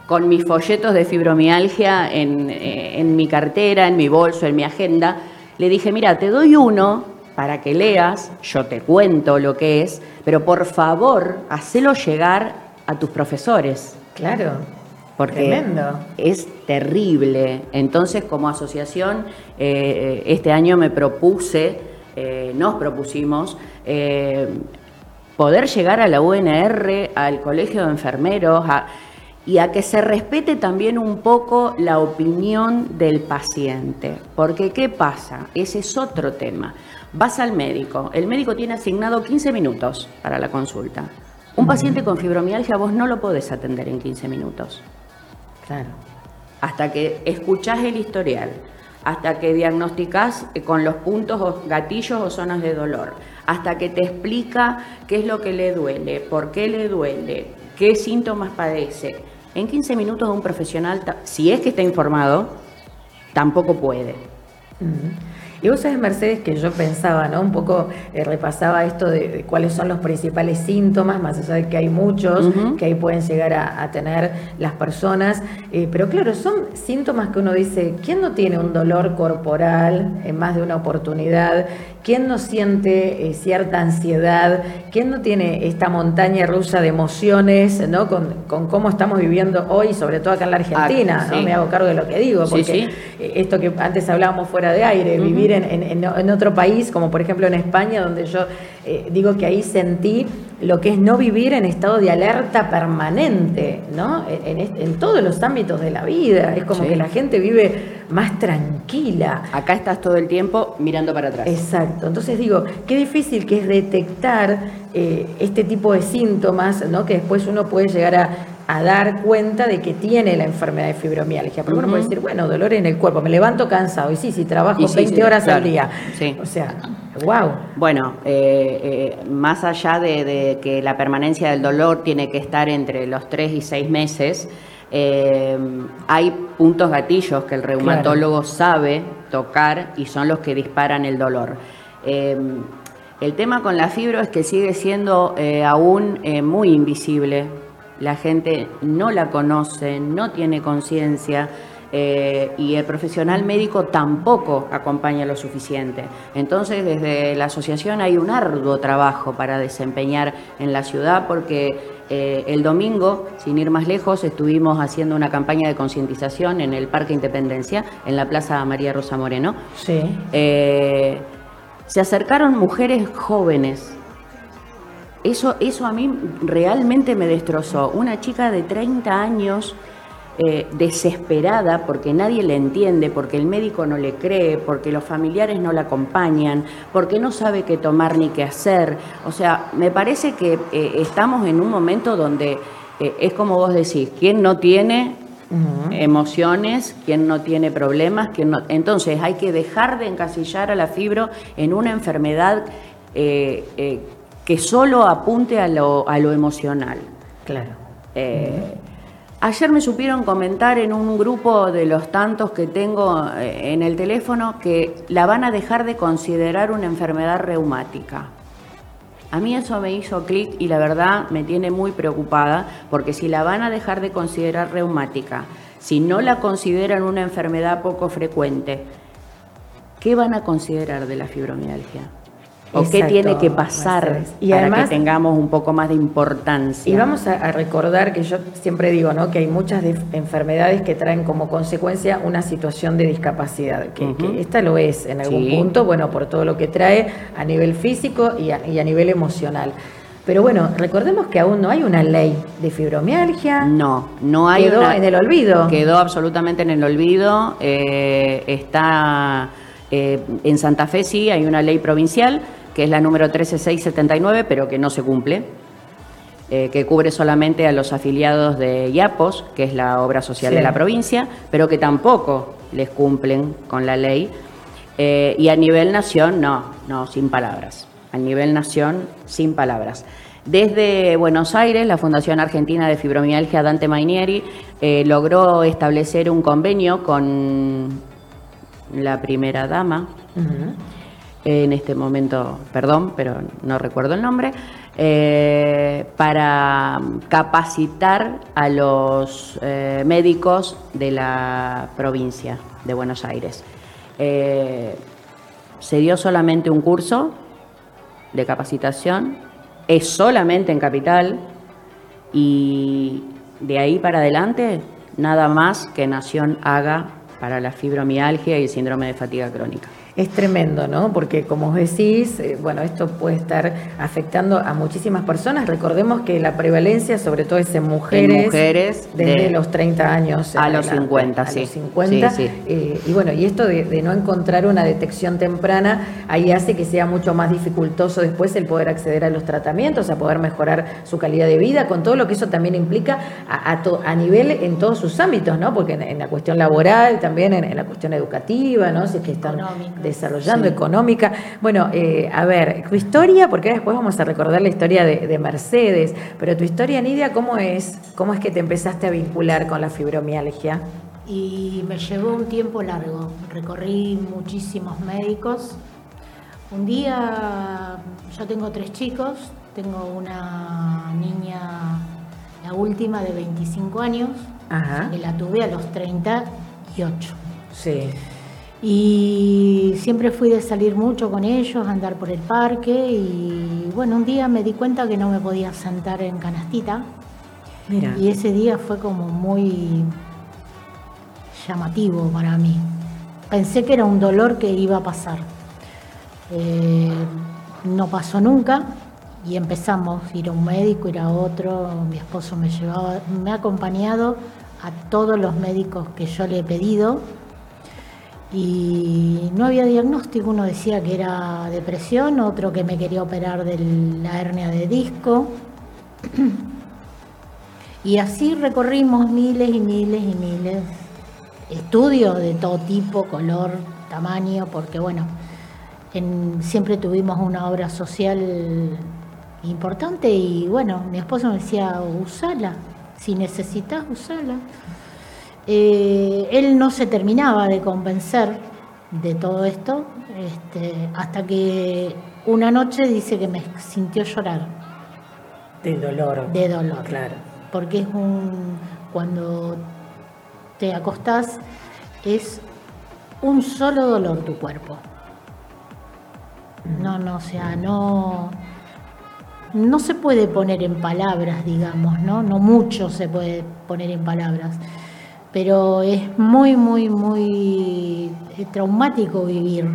con mis folletos de fibromialgia eh, en, mi cartera, en mi bolso, en mi agenda, le dije, mira, te doy uno para que leas, yo te cuento lo que es, pero por favor, hacelo llegar a tus profesores. Claro. Porque Tremendo. es terrible. Entonces, como asociación, eh, este año me propuse, eh, nos propusimos, poder llegar a la UNR, al Colegio de Enfermeros, y a que se respete también un poco la opinión del paciente. Porque ¿qué pasa? Ese es otro tema. Vas al médico, el médico tiene asignado 15 minutos para la consulta. Un paciente con fibromialgia vos no lo podés atender en 15 minutos. Claro. Hasta que escuchás el historial, hasta que diagnosticás con los puntos o gatillos o zonas de dolor, hasta que te explica qué es lo que le duele, por qué le duele, qué síntomas padece. En 15 minutos un profesional, si es que está informado, tampoco puede. Y vos sabés, Mercedes, que yo pensaba, ¿no? Un poco eh, repasaba esto de, cuáles son los principales síntomas, más allá de que hay muchos que ahí pueden llegar a, tener las personas. Eh, pero claro, son síntomas que uno dice, ¿quién no tiene un dolor corporal en más de una oportunidad? ¿Quién no siente eh, cierta ansiedad? ¿Quién no tiene esta montaña rusa de emociones, ¿no? Con, cómo estamos viviendo hoy, sobre todo acá en la Argentina, ah, ¿no? Me hago cargo de lo que digo, porque esto que antes hablábamos fuera de aire, vivir en, otro país, como por ejemplo en España, donde yo eh, digo que ahí sentí lo que es no vivir en estado de alerta permanente, ¿no? En, todos los ámbitos de la vida. Es como que la gente vive más tranquila. Acá estás todo el tiempo mirando para atrás. Exacto. Entonces digo, qué difícil que es detectar eh, este tipo de síntomas, ¿no? Que después uno puede llegar a a dar cuenta de que tiene la enfermedad de fibromialgia. Porque uno puede decir, bueno, dolor en el cuerpo, me levanto cansado. Y sí, sí, trabajo 20 horas al día. O sea, wow. Bueno, eh, eh, más allá de, que la permanencia del dolor tiene que estar entre los 3 y 6 meses, eh, hay puntos gatillos que el reumatólogo sabe tocar y son los que disparan el dolor. el tema con la fibro es que sigue siendo aún muy invisible la gente no la conoce, no tiene conciencia. Eh, y el profesional médico tampoco acompaña lo suficiente. Entonces, desde la asociación hay un arduo trabajo para desempeñar en la ciudad porque eh, el domingo, sin ir más lejos, estuvimos haciendo una campaña de concientización en el Parque Independencia, en la Plaza María Rosa Moreno. Sí. Eh, se acercaron mujeres jóvenes eso, eso a mí realmente me destrozó. Una chica de 30 años eh, desesperada porque nadie le entiende, porque el médico no le cree, porque los familiares no la acompañan, porque no sabe qué tomar ni qué hacer. O sea, me parece que eh, estamos en un momento donde eh, es como vos decís, ¿quién no tiene emociones, quién no tiene problemas, no... Entonces hay que dejar de encasillar a la fibro en una enfermedad que solo apunte a lo, a lo emocional. Claro. Eh, ayer me supieron comentar en un grupo de los tantos que tengo eh, en el teléfono que la van a dejar de considerar una enfermedad reumática. A mí eso me hizo clic y la verdad me tiene muy preocupada porque si la van a dejar de considerar reumática, si no la consideran una enfermedad poco frecuente, ¿qué van a considerar de la fibromialgia? O qué tiene que pasar y para que tengamos un poco más de importancia. Y vamos a, recordar que yo siempre digo ¿no? que hay muchas enfermedades que traen como consecuencia una situación de discapacidad, que, esta lo es en algún punto, bueno, por todo lo que trae a nivel físico y a, nivel emocional. Pero bueno, recordemos que aún no hay una ley de fibromialgia. No, no hay. Quedó en el olvido. Quedó absolutamente en el olvido. Eh, está eh, en Santa Fe sí hay una ley provincial que es la número 13679, pero que no se cumple. eh, que cubre solamente a los afiliados de IAPOS, que es la obra social Sí. de la provincia, pero que tampoco les cumplen con la ley. Eh, y a nivel nación, no, no, sin palabras. A nivel nación, sin palabras. Desde Buenos Aires, la Fundación Argentina de Fibromialgia Dante Mainieri eh, logró establecer un convenio con la primera dama, en este momento, perdón, pero no recuerdo el nombre, eh, para capacitar a los eh, médicos de la provincia de Buenos Aires. Eh, se dio solamente un curso de capacitación, es solamente en capital y de ahí para adelante nada más que Nación haga para la fibromialgia y el síndrome de fatiga crónica. Es tremendo, ¿no? Porque como os decís, eh, bueno, esto puede estar afectando a muchísimas personas. Recordemos que la prevalencia sobre todo es en mujeres, En mujeres desde de- los 30 años. a los adelante, 50, a sí. los 50. Sí, sí. Eh, y bueno, y esto de, de no encontrar una detección temprana, ahí hace que sea mucho más dificultoso después el poder acceder a los tratamientos, a poder mejorar su calidad de vida, con todo lo que eso también implica a, a to- a nivel en todos sus ámbitos, ¿no? Porque en, en la cuestión laboral, también en, en la cuestión educativa, ¿no? Si es que están desarrollando, Sí. económica. Bueno, eh, a ver, tu historia, porque después vamos a recordar la historia de, de Mercedes, pero tu historia, Nidia, ¿cómo es? ¿Cómo es que te empezaste a vincular con la fibromialgia? Y me llevó un tiempo largo. Recorrí muchísimos médicos. Un día, yo tengo tres chicos, tengo una niña, la última de 25 años, Ajá. que la tuve a los 38. Sí. Y siempre fui de salir mucho con ellos, andar por el parque y bueno, un día me di cuenta que no me podía sentar en canastita. Mira. Y ese día fue como muy llamativo para mí. Pensé que era un dolor que iba a pasar. Eh, no pasó nunca y empezamos a ir a un médico, ir a otro. Mi esposo me llevaba, me ha acompañado a todos los médicos que yo le he pedido y no había diagnóstico. Uno decía que era depresión, otro que me quería operar de la hernia de disco. Y así recorrimos miles y miles y miles estudios de todo tipo, color, tamaño, porque bueno, en- siempre tuvimos una obra social importante y bueno, mi esposo me decía, usala, si necesitas, usala. Eh, él no se terminaba de convencer de todo esto, este, hasta que una noche dice que me sintió llorar. De dolor. De dolor. Claro. Porque es un. Cuando te acostás, es un solo dolor tu cuerpo. No, no, o sea, no. No se puede poner en palabras, digamos, ¿no? No mucho se puede poner en palabras. Pero es muy, muy, muy eh, traumático vivir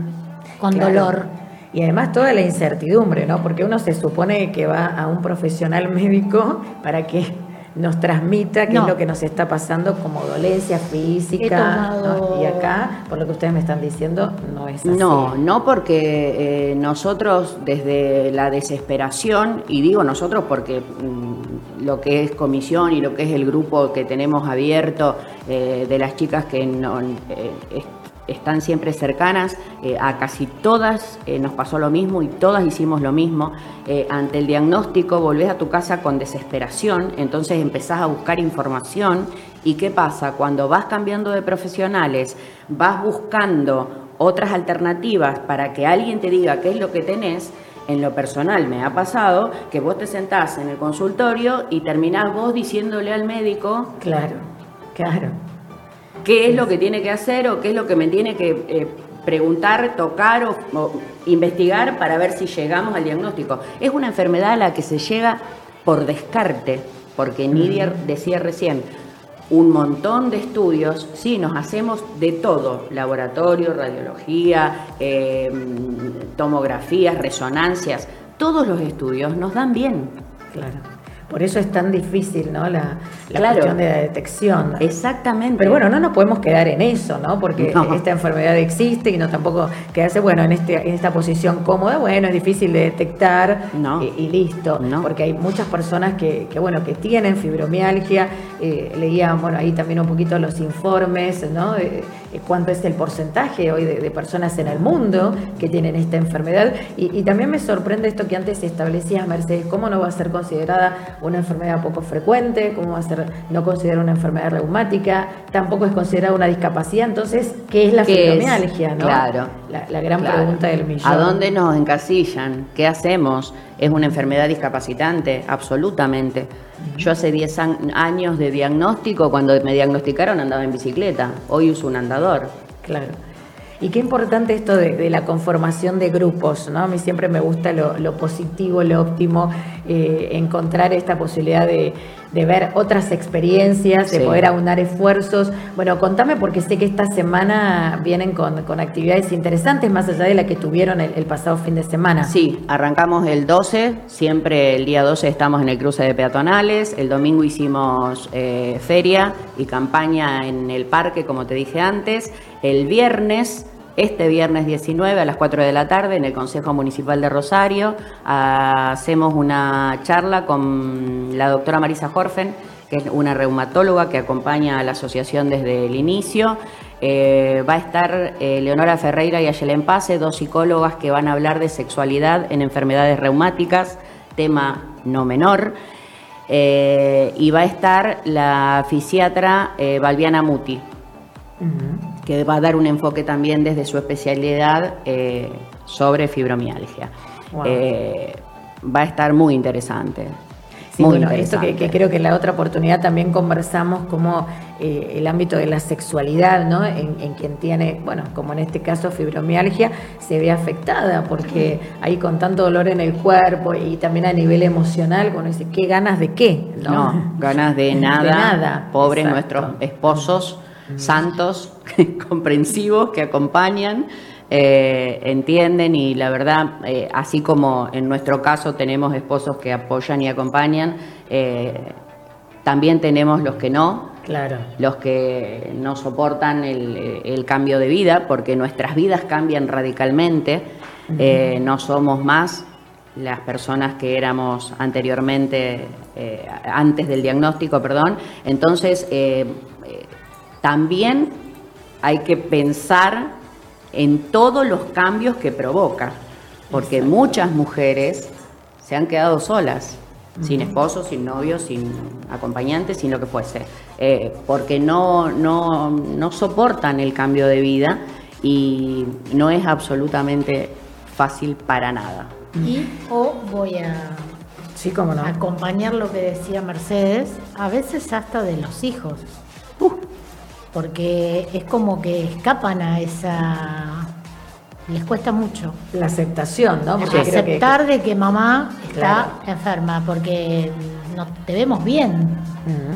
con Claro. dolor. Y además toda la incertidumbre, ¿no? Porque uno se supone que va a un profesional médico para que nos transmita qué No. es lo que nos está pasando como dolencia física. Y acá, por lo que ustedes me están diciendo, no es así. No, no porque eh, nosotros desde la desesperación, y digo nosotros porque mm, lo que es comisión y lo que es el grupo que tenemos abierto eh, de las chicas que no, eh, están siempre cercanas, eh, a casi todas eh, nos pasó lo mismo y todas hicimos lo mismo. Eh, ante el diagnóstico volvés a tu casa con desesperación, entonces empezás a buscar información y qué pasa cuando vas cambiando de profesionales, vas buscando otras alternativas para que alguien te diga qué es lo que tenés. En lo personal me ha pasado que vos te sentás en el consultorio y terminás vos diciéndole al médico Claro, claro. Qué es lo que tiene que hacer o qué es lo que me tiene que eh, preguntar, tocar o, o investigar para ver si llegamos al diagnóstico. Es una enfermedad a la que se llega por descarte, porque Nidia decía recién, un montón de estudios, sí, nos hacemos de todo, laboratorio, radiología, eh, tomografías, resonancias, todos los estudios nos dan bien. Claro. Por eso es tan difícil, ¿no? La, la Claro. cuestión de la detección. Exactamente. Pero bueno, no nos podemos quedar en eso, ¿no? Porque No. esta enfermedad existe y no tampoco quedarse, bueno, en, este, en esta posición cómoda, bueno, es difícil de detectar y, y listo. Porque hay muchas personas que, que, bueno, que tienen fibromialgia, eh, leían, bueno, ahí también un poquito los informes, ¿no? Eh, cuánto es el porcentaje hoy de, de personas en el mundo que tienen esta enfermedad. Y, y también me sorprende esto que antes establecías, Mercedes, cómo no va a ser considerada una enfermedad poco frecuente, cómo va a ser no considerada una enfermedad reumática, tampoco es considerada una discapacidad. Entonces, ¿qué es la fibromialgia? ¿no? Claro. La, la gran Claro. pregunta del millón. ¿A dónde nos encasillan? ¿Qué hacemos? ¿Es una enfermedad discapacitante? Absolutamente. Yo hace 10 an- años de diagnóstico, cuando me diagnosticaron andaba en bicicleta. Hoy uso un andador. Claro. Y qué importante esto de, la conformación de grupos, ¿no? A mí siempre me gusta lo, lo positivo, lo óptimo, eh, encontrar esta posibilidad de, de ver otras experiencias, de Sí. poder aunar esfuerzos. Bueno, contame porque sé que esta semana vienen con, con actividades interesantes, más allá de la que tuvieron el, el pasado fin de semana. Sí, arrancamos el 12, siempre el día 12 estamos en el cruce de peatonales, el domingo hicimos eh, feria y campaña en el parque, como te dije antes, el viernes, este viernes 19 a las 4 de la tarde en el Consejo Municipal de Rosario, hacemos una charla con la doctora Marisa Jorfen, que es una reumatóloga que acompaña a la asociación desde el inicio. Eh, va a estar eh, Leonora Ferreira y Ayelen Pase, dos psicólogas que van a hablar de sexualidad en enfermedades reumáticas, tema no menor. Eh, y va a estar la fisiatra Valviana Muti, que va a dar un enfoque también desde su especialidad eh, sobre fibromialgia. Wow. Eh, va a estar muy interesante. Sí, muy bueno, esto que, creo que en la otra oportunidad también conversamos como eh, el ámbito de la sexualidad, ¿no? En, en quien tiene, bueno, como en este caso fibromialgia, se ve afectada porque ahí con tanto dolor en el cuerpo y también a nivel emocional, uno dice, ¿qué ganas de qué? No, ganas de De nada. nada, Pobres exacto. nuestros esposos santos, comprensivos, que acompañan, eh, entienden y la verdad, eh, así como en nuestro caso tenemos esposos que apoyan y acompañan, eh, también tenemos los que no, Claro. los que no soportan el, el cambio de vida, porque nuestras vidas cambian radicalmente, eh, no somos más las personas que éramos anteriormente, eh, antes del diagnóstico, perdón. Entonces, eh, también hay que pensar en todos los cambios que provoca, porque muchas mujeres se han quedado solas, sin esposo, sin novio, sin acompañante, sin lo que fuese, eh, porque no, no, no soportan el cambio de vida y no es absolutamente fácil para nada. Y o voy a Sí, cómo no. acompañar lo que decía Mercedes, a veces hasta de los hijos. Porque es como que escapan a esa... Les cuesta mucho. La aceptación, ¿no? Porque creo que- Aceptar de que mamá está Claro. enferma, porque no te vemos bien.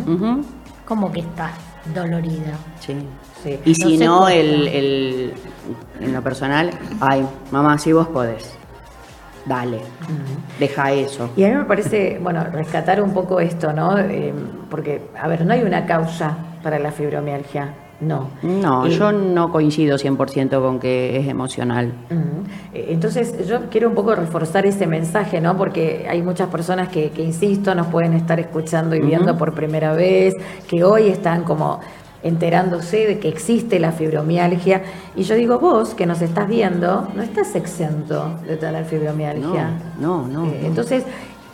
Ujú. Como que estás dolorida. Sí. Sí. Y si no, el- en lo personal, ay, mamá, si vos podés, dale, deja eso. Y a mí me parece, bueno, rescatar un poco esto, ¿no? Eh, porque, a ver, no hay una causa para la fibromialgia, no. No, yo no coincido 100% con que es emocional. Eh, Entonces yo quiero un poco reforzar ese mensaje, ¿no? Porque hay muchas personas que, que, insisto, nos pueden estar escuchando y viendo por primera vez, que hoy están como enterándose de que existe la fibromialgia. Y yo digo, vos que nos estás viendo, no estás exento de tener fibromialgia. No, no, no. Eh, entonces,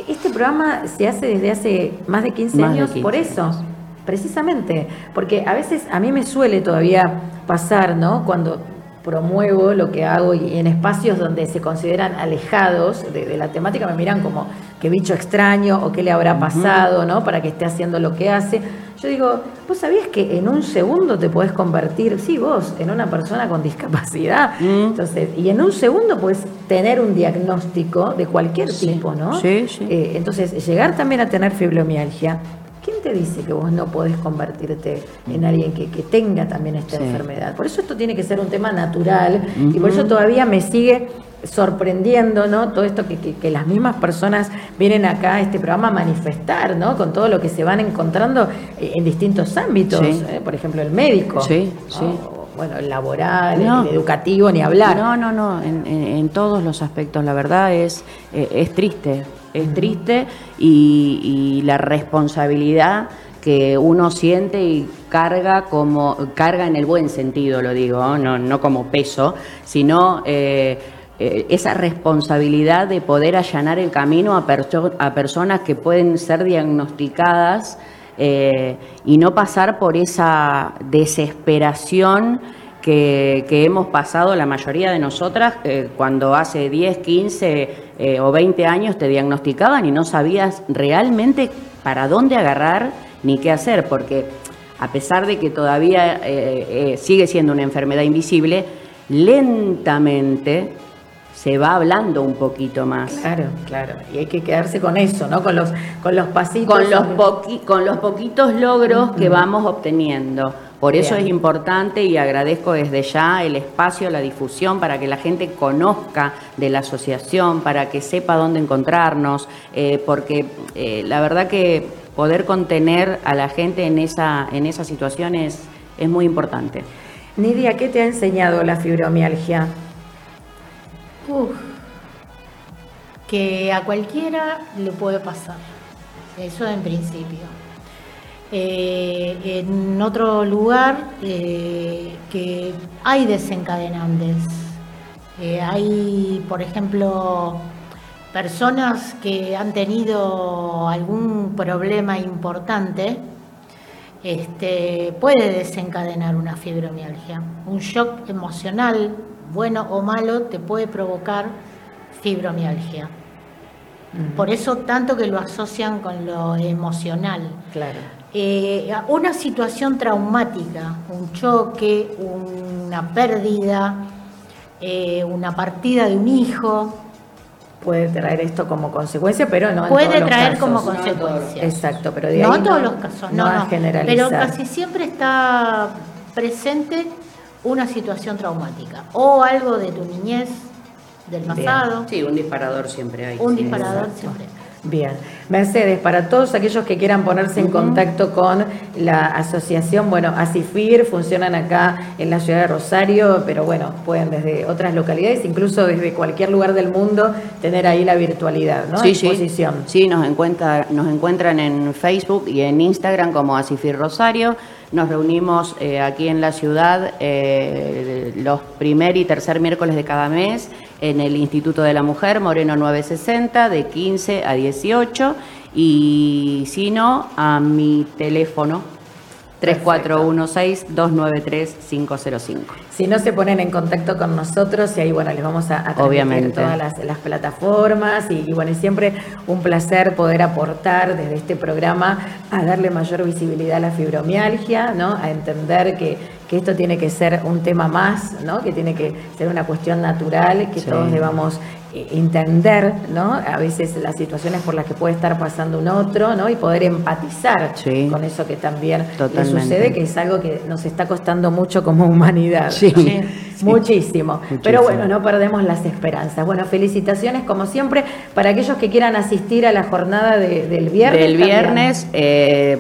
este programa se hace desde hace más de 15 Más de años 15 por eso. Precisamente, porque a veces a mí me suele todavía pasar, ¿no? Cuando promuevo lo que hago y en espacios donde se consideran alejados de, de la temática me miran como qué bicho extraño o qué le habrá pasado, ¿no? Para que esté haciendo lo que hace. Yo digo, ¿vos sabías que en un segundo te podés convertir, sí, vos, en una persona con discapacidad? Entonces, y en un segundo puedes tener un diagnóstico de cualquier tipo, ¿no? Sí, sí. Eh, entonces, llegar también a tener fibromialgia, ¿quién te dice que vos no podés convertirte en alguien que, que tenga también esta Sí. enfermedad? Por eso esto tiene que ser un tema natural y por eso todavía me sigue sorprendiendo, ¿no? Todo esto que, que- que las mismas personas vienen acá a este programa a manifestar, ¿no? Con todo lo que se van encontrando eh, en distintos ámbitos, Sí. ¿eh? por ejemplo, el médico. Sí, ¿no? sí. O, Bueno, el laboral, No. el educativo, ni hablar. No, no, no, en, en- en todos los aspectos, la verdad es, eh, es triste, es triste y, y la responsabilidad que uno siente y carga como, carga en el buen sentido, lo digo, no, no como peso, sino eh, eh, esa responsabilidad de poder allanar el camino a, perso- a personas que pueden ser diagnosticadas eh, y no pasar por esa desesperación que, que hemos pasado la mayoría de nosotras cuando hace 10, 15 eh, o 20 años te diagnosticaban y no sabías realmente para dónde agarrar ni qué hacer, porque a pesar de que todavía eh, eh, sigue siendo una enfermedad invisible, lentamente se va hablando un poquito más. Claro, claro. Y hay que quedarse con eso, ¿no? Con los, con los pasitos. con los, poqui- con los poquitos logros que vamos obteniendo. Por eso Bien. es importante y agradezco desde ya el espacio, la difusión, para que la gente conozca de la asociación, para que sepa dónde encontrarnos, eh, porque eh, la verdad que poder contener a la gente en esa, en esa situación es, es muy importante. Nidia, ¿qué te ha enseñado la fibromialgia? Uf, que a cualquiera le puede pasar. Eso en principio. Eh, en otro lugar, eh, que hay desencadenantes. Eh, hay, por ejemplo, personas que han tenido algún problema importante, este, puede desencadenar una fibromialgia. Un shock emocional, bueno o malo, te puede provocar fibromialgia. Por eso tanto que lo asocian con lo emocional. Claro. Eh, una situación traumática, un choque, una pérdida, eh, una partida de un hijo, Puede traer esto como consecuencia, pero no en puede todos los traer casos. como No en todos los- consecuencia. Exacto, pero de no ahí en todos los casos, no, no. Pero casi siempre está presente una situación traumática o algo de tu niñez, del pasado. Sí, un disparador siempre hay. Un sí. disparador siempre. Bien. Mercedes, para todos aquellos que quieran ponerse en contacto con la asociación, bueno, ASIFIR, funcionan acá en la ciudad de Rosario, pero bueno, pueden desde otras localidades, incluso desde cualquier lugar del mundo, tener ahí la virtualidad, ¿no? Sí, A sí. Sí, nos, encuentra, nos encuentran en Facebook y en Instagram como Asifir Rosario. Nos reunimos eh, aquí en la ciudad eh, los primer y tercer miércoles de cada mes en el Instituto de la Mujer, Moreno 960, de 15 a 18. Y si no, a mi teléfono 3416-293-505. Si no se ponen en contacto con nosotros y ahí bueno les vamos a, a Obviamente. todas las, las plataformas y, y, bueno es siempre un placer poder aportar desde este programa a darle mayor visibilidad a la fibromialgia, ¿no? a entender que, que esto tiene que ser un tema más, ¿no? que tiene que ser una cuestión natural, que Sí. todos debamos eh, entender ¿no? a veces las situaciones por las que puede estar pasando un otro ¿no? y poder empatizar con eso que también le sucede, que es algo que nos está costando mucho como humanidad. Sí. Muchísimo. Muchísimo. Pero bueno, no perdemos las esperanzas. Bueno, felicitaciones como siempre para aquellos que quieran asistir a la jornada de- del viernes. Del viernes eh,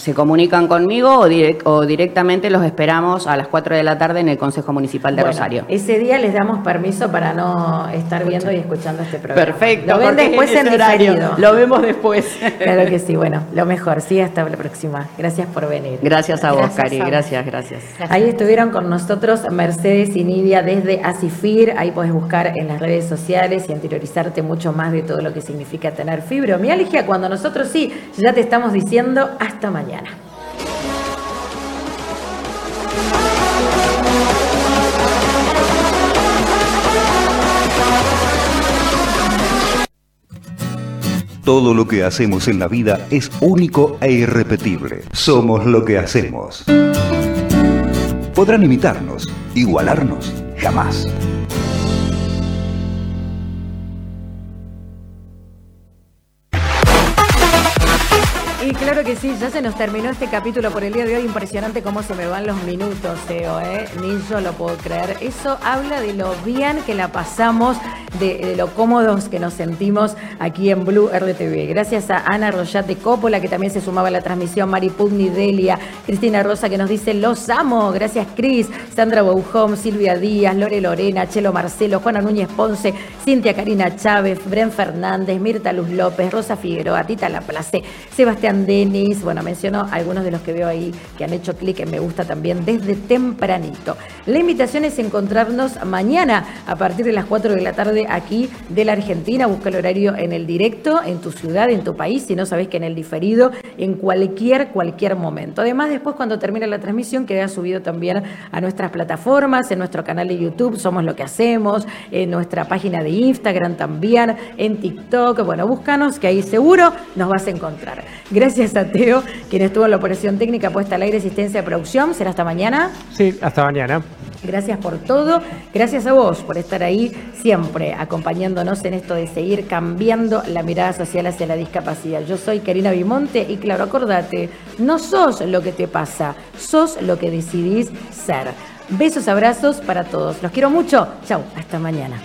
se comunican conmigo o, direc- o directamente los esperamos a las 4 de la tarde en el Consejo Municipal de Bueno, Rosario. Ese día les damos permiso para no estar viendo y escuchando este programa. Perfecto, Lo ven después en en diferido. lo vemos después. Claro que sí. Bueno, lo mejor. Sí, hasta la próxima. Gracias por venir. Gracias a vos, Gracias Cari. a vos. Gracias, gracias. Ahí estuvieron con nosotros Mercedes y Nidia desde Asifir. Ahí puedes buscar en las redes sociales y interiorizarte mucho más de todo lo que significa tener fibromialgia. Cuando nosotros sí, ya te estamos diciendo hasta mañana. Todo lo que hacemos en la vida es único e irrepetible. Somos lo que hacemos. Podrán imitarnos, igualarnos, jamás. Claro que sí, ya se nos terminó este capítulo por el día de hoy. Impresionante cómo se me van los minutos, Teo, ¿eh? Ni yo lo puedo creer. Eso habla de lo bien que la pasamos, de, lo cómodos que nos sentimos aquí en Blue RTV. Gracias a Ana Royate Coppola, que también se sumaba a la transmisión, Mari Pugni Delia, Cristina Rosa, que nos dice los amo. Gracias, Cris, Sandra Bouhom, Silvia Díaz, Lore Lorena, Chelo Marcelo, Juana Núñez Ponce, Cintia Karina Chávez, Bren Fernández, Mirta Luz López, Rosa Figueroa, Tita Laplace, Sebastián Bueno, menciono algunos de los que veo ahí que han hecho clic en me gusta también desde tempranito. La invitación es encontrarnos mañana a partir de las 4 de la tarde aquí de la Argentina. Busca el horario en el directo, en tu ciudad, en tu país, si no sabés que en el diferido, en cualquier, cualquier momento. Además, después cuando termine la transmisión queda subido también a nuestras plataformas, en nuestro canal de YouTube, Somos lo que hacemos, en nuestra página de Instagram también, en TikTok. Bueno, búscanos que ahí seguro nos vas a encontrar. Gracias a Teo, quien estuvo en la operación técnica puesta al aire, asistencia de producción. Será hasta mañana. Sí, hasta mañana. Gracias por todo. Gracias a vos por estar ahí siempre acompañándonos en esto de seguir cambiando la mirada social hacia la discapacidad. Yo soy Karina Bimonte y claro, acordate, no sos lo que te pasa, sos lo que decidís ser. Besos, abrazos para todos. Los quiero mucho. Chau, hasta mañana.